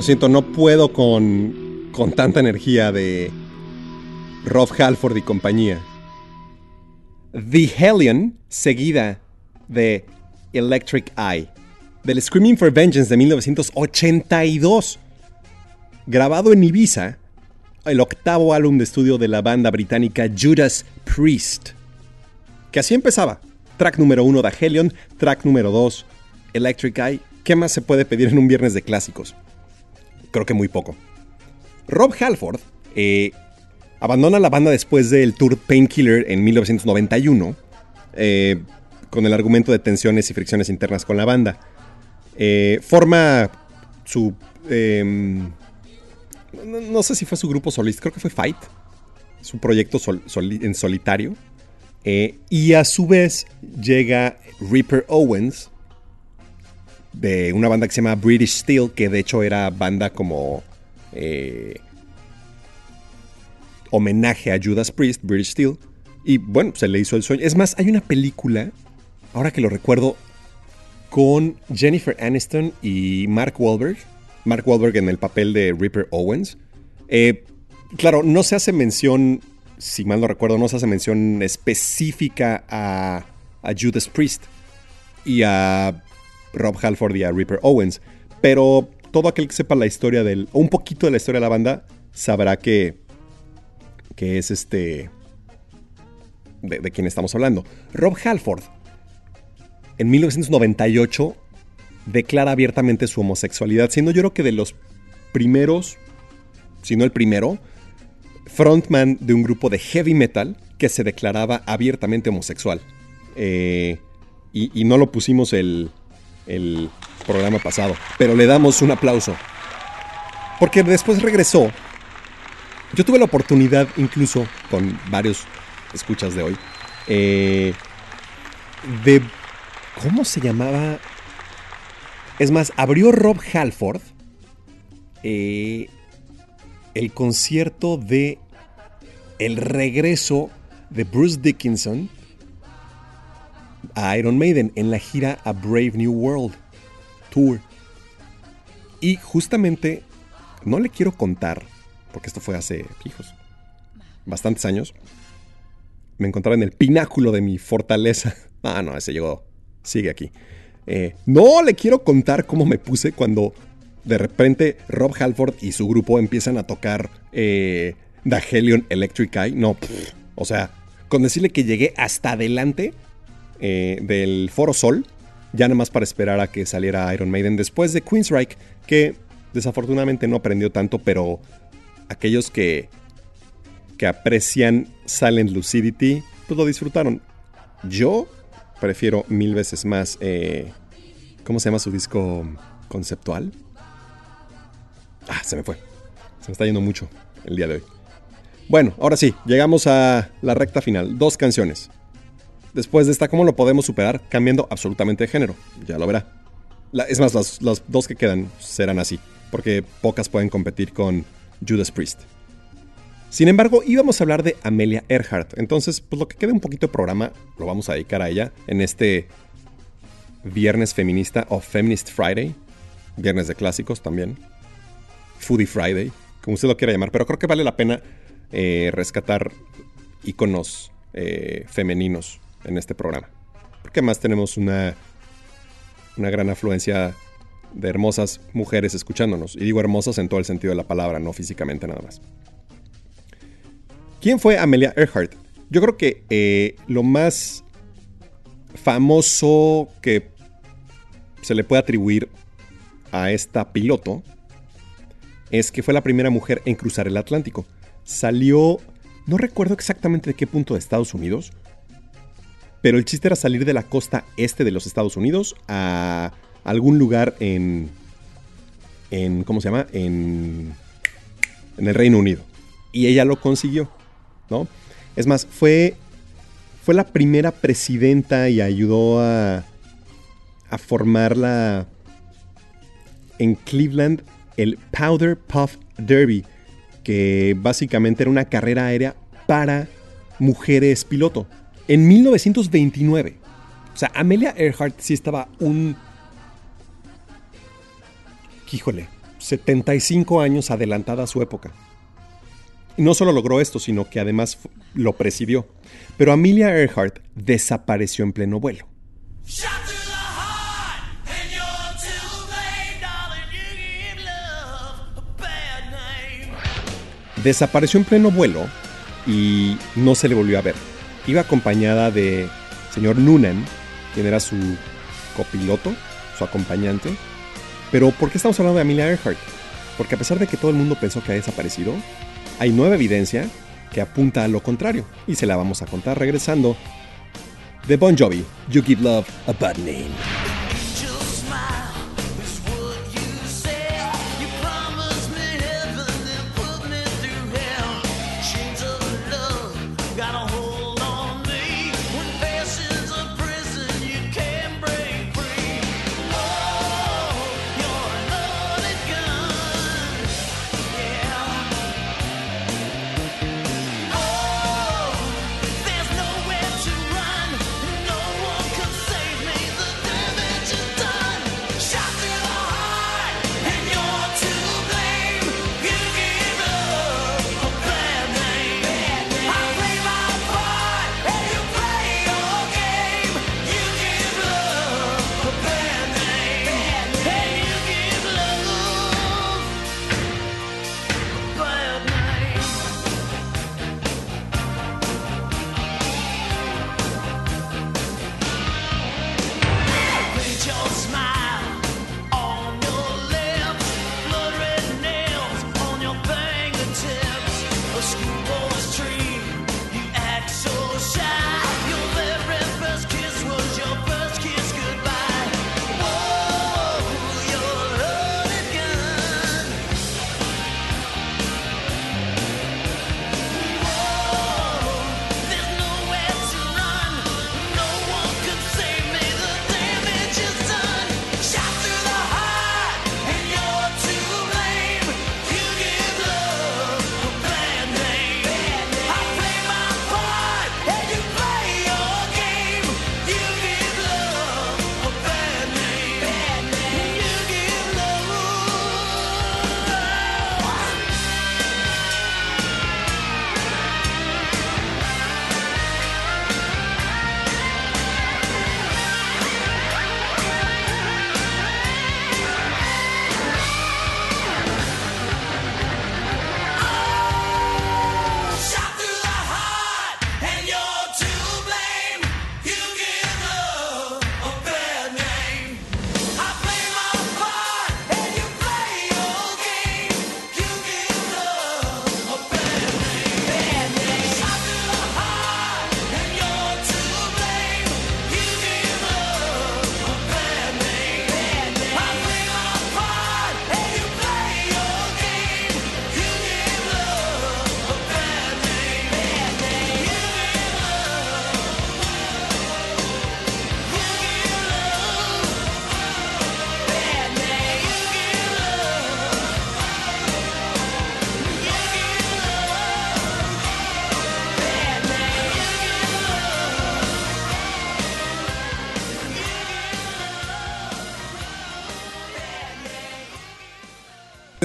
Lo siento, no puedo con, con tanta energía de Rob Halford y compañía. The Hellion, seguida de Electric Eye, del Screaming for Vengeance de 1982, grabado en Ibiza, el octavo álbum de estudio de la banda británica Judas Priest. Que así empezaba. Track número uno The Hellion, track número 2 Electric Eye. ¿Qué más se puede pedir en un viernes de clásicos? Creo que muy poco. Rob Halford eh, abandona la banda después del tour Painkiller en 1991, eh, con el argumento de tensiones y fricciones internas con la banda. Eh, forma su... em, no, sé si fue su grupo solista, creo que fue Fight, su proyecto en solitario. Y a su vez llega Reaper Owens, de una banda que se llama British Steel, que de hecho era banda como eh, homenaje a Judas Priest, British Steel. Y bueno, se le hizo el sueño. Es más, hay una película, ahora que lo recuerdo, con Jennifer Aniston y Mark Wahlberg. Mark Wahlberg en el papel de Reaper Owens. Eh, claro, no se hace mención, si mal no recuerdo, no se hace mención específica a, a Judas Priest y a Rob Halford y a Reaper Owens. Pero todo aquel que sepa la historia del. o un poquito de la historia de la banda, sabrá que. que es este. de, de quién estamos hablando. Rob Halford, en 1998, declara abiertamente su homosexualidad, siendo yo creo que de los primeros, si no el primero, frontman de un grupo de heavy metal que se declaraba abiertamente homosexual. Eh, y no lo pusimos el, el programa pasado, pero le damos un aplauso. Porque después regresó. Yo tuve la oportunidad, incluso con varios escuchas de hoy, eh, de... ¿Cómo se llamaba? Es más, abrió Rob Halford eh, el concierto de el regreso de Bruce Dickinson a Iron Maiden en la gira A Brave New World Tour. Y justamente, no le quiero contar, porque esto fue hace, hijos, bastantes años. Me encontraba en el pináculo de mi fortaleza. *laughs* Ah, no, ese llegó, sigue aquí. Eh, no le quiero contar cómo me puse cuando de repente Rob Halford y su grupo empiezan a tocar eh, The Hellion Electric Eye. No, o sea, con decirle que llegué hasta adelante eh, del Foro Sol, ya nada más para esperar a que saliera Iron Maiden después de Queensryche, que desafortunadamente no aprendió tanto, pero aquellos que, que aprecian Silent Lucidity, pues lo disfrutaron. Yo prefiero mil veces más, eh, ¿cómo se llama su disco conceptual? Ah, se me fue. Se me está yendo mucho el día de hoy. Bueno, ahora sí, llegamos a la recta final. Dos canciones. Después de esta, ¿cómo lo podemos superar? Cambiando absolutamente de género. Ya lo verá. Es más, las, dos que quedan serán así. Porque pocas pueden competir con Judas Priest. Sin embargo, íbamos a hablar de Amelia Earhart. Entonces, pues lo que queda un poquito de programa lo vamos a dedicar a ella en este Viernes Feminista o Feminist Friday. Viernes de clásicos también. Foodie Friday, como usted lo quiera llamar. Pero creo que vale la pena eh, rescatar iconos eh, femeninos en este programa. Porque además tenemos una, una gran afluencia de hermosas mujeres escuchándonos. Y digo hermosas en todo el sentido de la palabra, no físicamente nada más. ¿Quién fue Amelia Earhart? Yo creo que eh, lo más famoso que se le puede atribuir a esta piloto es que fue la primera mujer en cruzar el Atlántico. Salió, no recuerdo exactamente de qué punto de Estados Unidos, pero el chiste era salir de la costa este de los Estados Unidos a algún lugar en, en ¿cómo se llama? En, en el Reino Unido. Y ella lo consiguió, ¿no? Es más, fue, fue la primera presidenta y ayudó a, a formar la, en Cleveland el Powder Puff Derby, que básicamente era una carrera aérea para mujeres piloto. En 1929. O sea, Amelia Earhart sí estaba un... Híjole, 75 años adelantada a su época. Y no solo logró esto, sino que además lo presidió. Pero Amelia Earhart desapareció en pleno vuelo. Desapareció en pleno vuelo y no se le volvió a ver. Iba acompañada de señor Noonan, quien era su copiloto, su acompañante. Pero ¿por qué estamos hablando de Amelia Earhart? Porque a pesar de que todo el mundo pensó que ha desaparecido, hay nueva evidencia que apunta a lo contrario. Y se la vamos a contar regresando de Bon Jovi, You Give Love a Bad Name.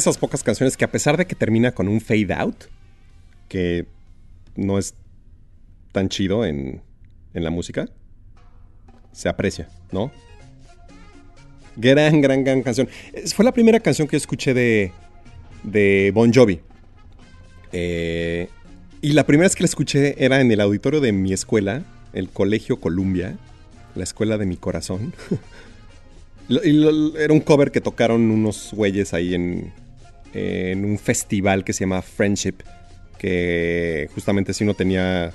Esas pocas canciones que a pesar de que termina con un fade out, que no es tan chido en, en la música, se aprecia, ¿no? Gran, gran, gran canción. Fue la primera canción que escuché de, de Bon Jovi. Eh, y la primera vez que la escuché era en el auditorio de mi escuela, el Colegio Columbia, la escuela de mi corazón. *laughs* Era un cover que tocaron unos güeyes ahí en, en un festival que se llama Friendship. Que justamente si uno tenía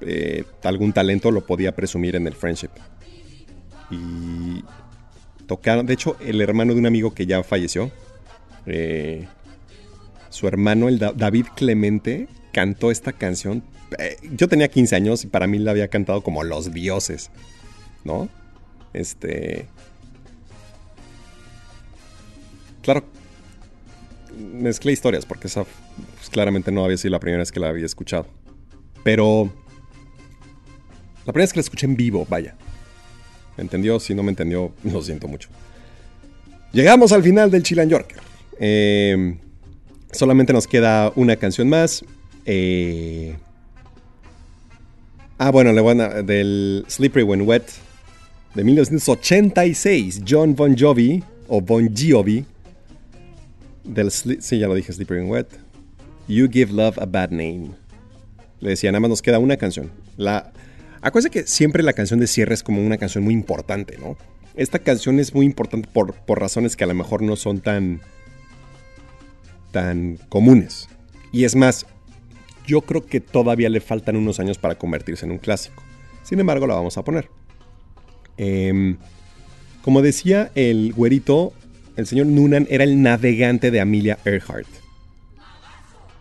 eh, algún talento lo podía presumir en el Friendship. Y tocaron, de hecho, el hermano de un amigo que ya falleció, eh, su hermano, el Da- David Clemente, cantó esta canción. Eh, yo tenía 15 años y para mí la había cantado como los dioses, ¿no? Este. Claro, mezclé historias porque esa pues, claramente no había sido la primera vez que la había escuchado. Pero. La primera vez que la escuché en vivo, vaya. ¿Me entendió? Si no me entendió, lo siento mucho. Llegamos al final del Chilan Yorker. Eh, solamente nos queda una canción más. Eh, ah, bueno, la buena del Slippery When Wet de 1986. John Bon Jovi o Bon Jovi. Del sí, ya lo dije, When Wet. You Give Love a Bad Name. Le decía, nada más nos queda una canción. La, acuérdense que siempre la canción de cierre es como una canción muy importante, ¿no? Esta canción es muy importante por, por razones que a lo mejor no son tan, tan comunes. Y es más, yo creo que todavía le faltan unos años para convertirse en un clásico. Sin embargo, la vamos a poner. Em, como decía el güerito, el señor Noonan era el navegante de Amelia Earhart.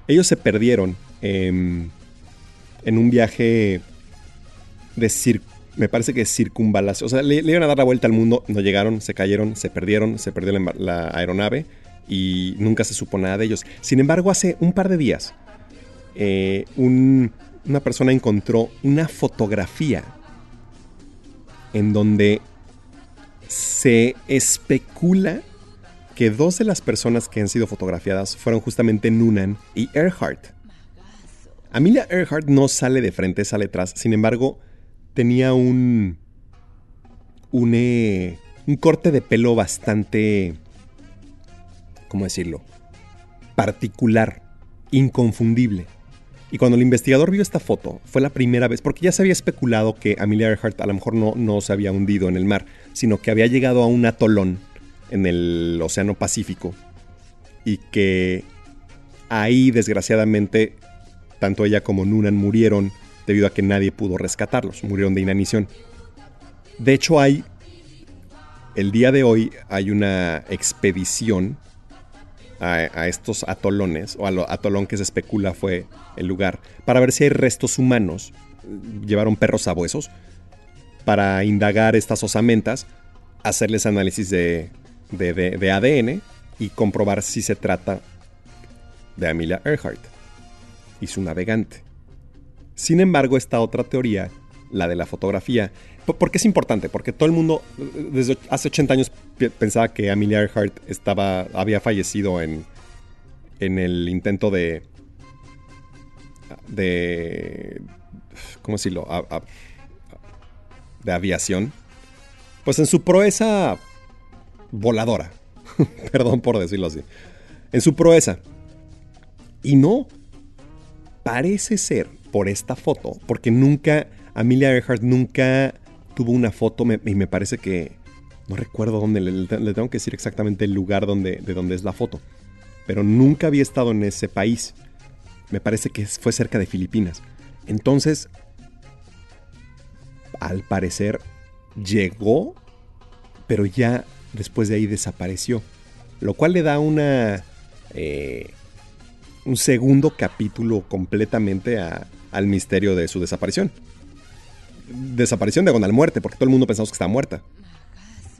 Ellos se perdieron em, en un viaje de cir me parece que circunvalación. O sea, le, iban a dar la vuelta al mundo, no llegaron, se cayeron, se perdieron, se perdió la, aeronave y nunca se supo nada de ellos. Sin embargo, hace un par de días, eh, un- una persona encontró una fotografía en donde se especula que dos de las personas que han sido fotografiadas fueron justamente Noonan y Earhart. Amelia Earhart no sale de frente, sale atrás. Sin embargo, tenía un. Un, eh, un corte de pelo bastante. ¿Cómo decirlo? Particular, inconfundible. Y cuando el investigador vio esta foto, fue la primera vez, porque ya se había especulado que Amelia Earhart a lo mejor no, no se había hundido en el mar, sino que había llegado a un atolón en el Océano Pacífico y que ahí desgraciadamente tanto ella como Noonan murieron debido a que nadie pudo rescatarlos, murieron de inanición. De hecho hay, el día de hoy hay una expedición a, a estos atolones, o al atolón que se especula fue el lugar, para ver si hay restos humanos. Llevaron perros sabuesos para indagar estas osamentas, hacerles análisis de, de- ADN y comprobar si se trata de Amelia Earhart y su navegante. Sin embargo, esta otra teoría, la de la fotografía, ¿por por qué es importante? Porque todo el mundo desde hace 80 años pensaba que Amelia Earhart estaba, había fallecido en, en el intento de... de... ¿Cómo decirlo? De aviación. Pues en su proeza voladora. *laughs* Perdón por decirlo así. En su proeza. Y no, parece ser por esta foto, porque nunca, Amelia Earhart nunca tuvo una foto y me parece que, no recuerdo dónde, le, le tengo que decir exactamente el lugar donde, de donde es la foto, pero nunca había estado en ese país. Me parece que fue cerca de Filipinas. Entonces, al parecer, llegó, pero ya después de ahí desapareció. Lo cual le da una... eh, un segundo capítulo completamente a- al misterio de su desaparición. Desaparición de diagonal muerte, porque todo el mundo pensamos que está muerta.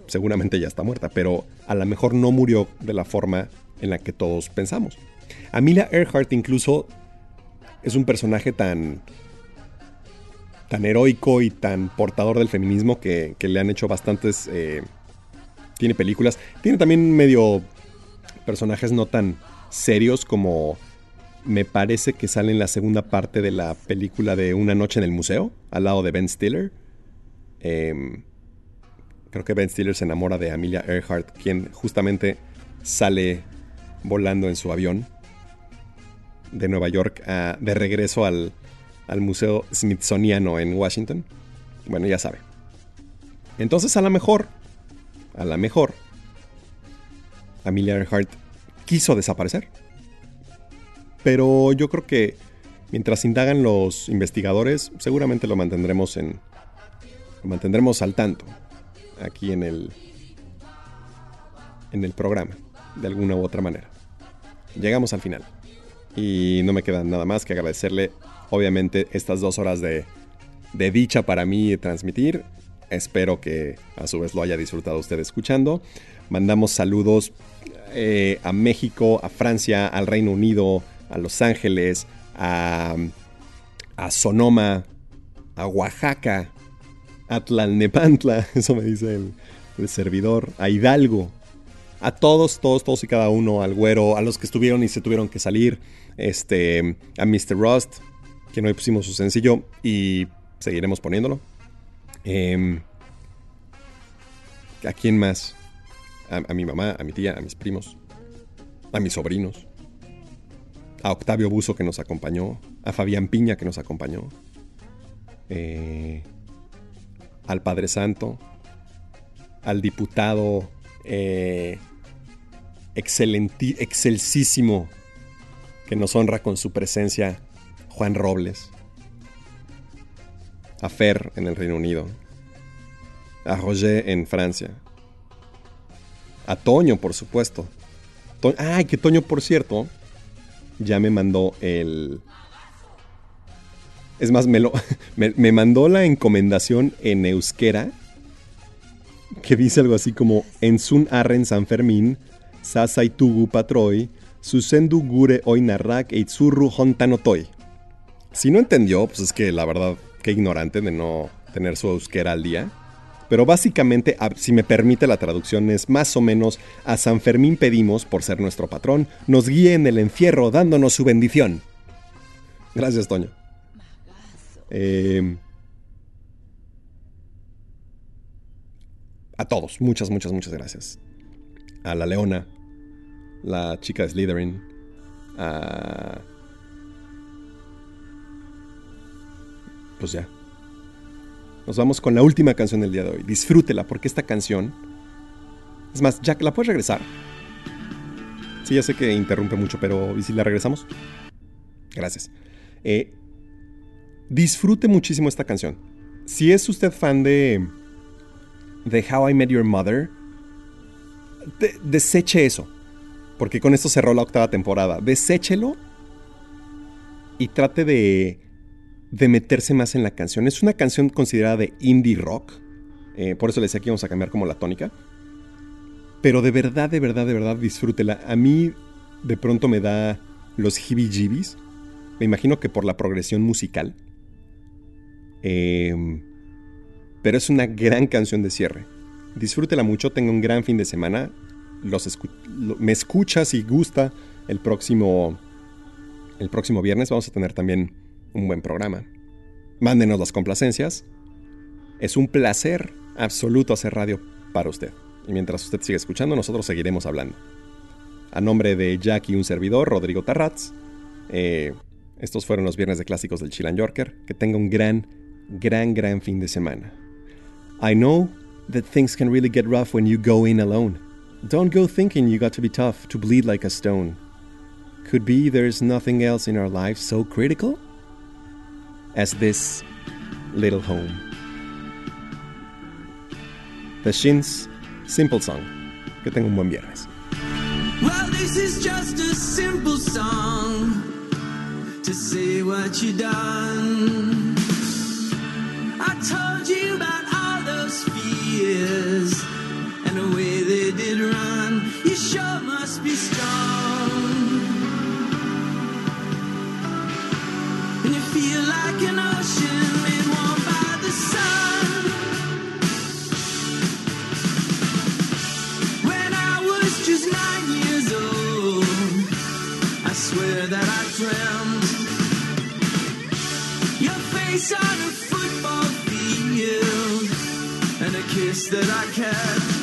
Seguramente ya está muerta, pero a lo mejor no murió de la forma en la que todos pensamos. Amelia Earhart incluso es un personaje tan tan heroico y tan portador del feminismo que, le han hecho bastantes eh, tiene películas tiene también medio personajes no tan serios como me parece que sale en la segunda parte de la película de Una noche en el museo, al lado de Ben Stiller. Em, creo que Ben Stiller se enamora de Amelia Earhart, quien justamente sale volando en su avión de Nueva York a- de regreso al, al Museo Smithsoniano en Washington. Bueno, ya sabe. Entonces, a lo mejor, a lo mejor, Amelia Earhart quiso desaparecer. Pero yo creo que mientras indagan los investigadores, seguramente lo mantendremos en. Lo mantendremos al tanto. Aquí en el. En el programa. De alguna u otra manera. Llegamos al final. Y no me queda nada más que agradecerle, obviamente, estas dos horas de, de dicha para mí transmitir. Espero que a su vez lo haya disfrutado usted escuchando. Mandamos saludos eh, a México, a Francia, al Reino Unido, a Los Ángeles, a, a Sonoma, a Oaxaca, a Tlalnepantla, *laughs* eso me dice el, servidor, a Hidalgo, A todos, todos, todos y cada uno, al güero, a los que estuvieron y se tuvieron que salir, este, a Mr. Rust, que hoy pusimos su sencillo y seguiremos poniéndolo. Em, ¿A quién más? A, mi mamá, a mi tía, a mis primos, a mis sobrinos, a Octavio Buzo que nos acompañó, a Fabián Piña que nos acompañó, eh, al Padre Santo, al diputado eh, excelsísimo que nos honra con su presencia, Juan Robles, a Fer en el Reino Unido, a Roger en Francia, a Toño, por supuesto. To- Ay, que Toño, por cierto, ya me mandó el... Es más, me, lo, *laughs* me, mandó la encomendación en euskera que dice algo así como Ensun arren San Fermín, sasaitugu patroi, susendu gure oinarrak eitzurru hontanotoi. Si no entendió, pues es que la verdad, qué ignorante de no tener su euskera al día. Pero básicamente, si me permite la traducción, es más o menos a San Fermín pedimos, por ser nuestro patrón, nos guíe en el encierro dándonos su bendición. Gracias, Toño. Eh, a todos, muchas, muchas, muchas gracias. A la Leona, la chica de Slytherin, a... Pues ya. Nos vamos con la última canción del día de hoy. Disfrútela porque esta canción... Es más, Jack, ¿la puedes regresar? Sí, ya sé que interrumpe mucho, pero ¿y si la regresamos? Gracias. Eh, disfrute muchísimo esta canción. Si es usted fan de, de How I Met Your Mother, de- deseche eso. Porque con esto cerró la octava temporada. Deséchelo y trate de, de meterse más en la canción. Es una canción considerada de indie rock. eh, por eso le decía que íbamos a cambiar como la tónica. Pero de verdad, de verdad, de verdad, disfrútela. A mí de pronto me da los heebie-jeebies. Me imagino que por la progresión musical. Em, pero es una gran canción de cierre. Disfrútela mucho, tenga un gran fin de semana. Los escu- me escucha si gusta el próximo el próximo viernes vamos a tener también un buen programa. Mándenos las complacencias. Es un placer absoluto hacer radio para usted. Y mientras usted sigue escuchando, nosotros seguiremos hablando. A nombre de Jack y un servidor, Rodrigo Tarratz, eh, estos fueron los viernes de clásicos del Chilan Yorker. Que tenga un gran, gran, gran fin de semana. I know that things can really get rough when you go in alone. Don't go thinking you got to be tough to bleed like a stone. Could be there's nothing else in our lives so critical as this little home. The Shins Simple Song. Que tenga un buen viernes. Well, this is just a simple song to say what you done. I told you about all those fears face on a football field and a kiss that I kept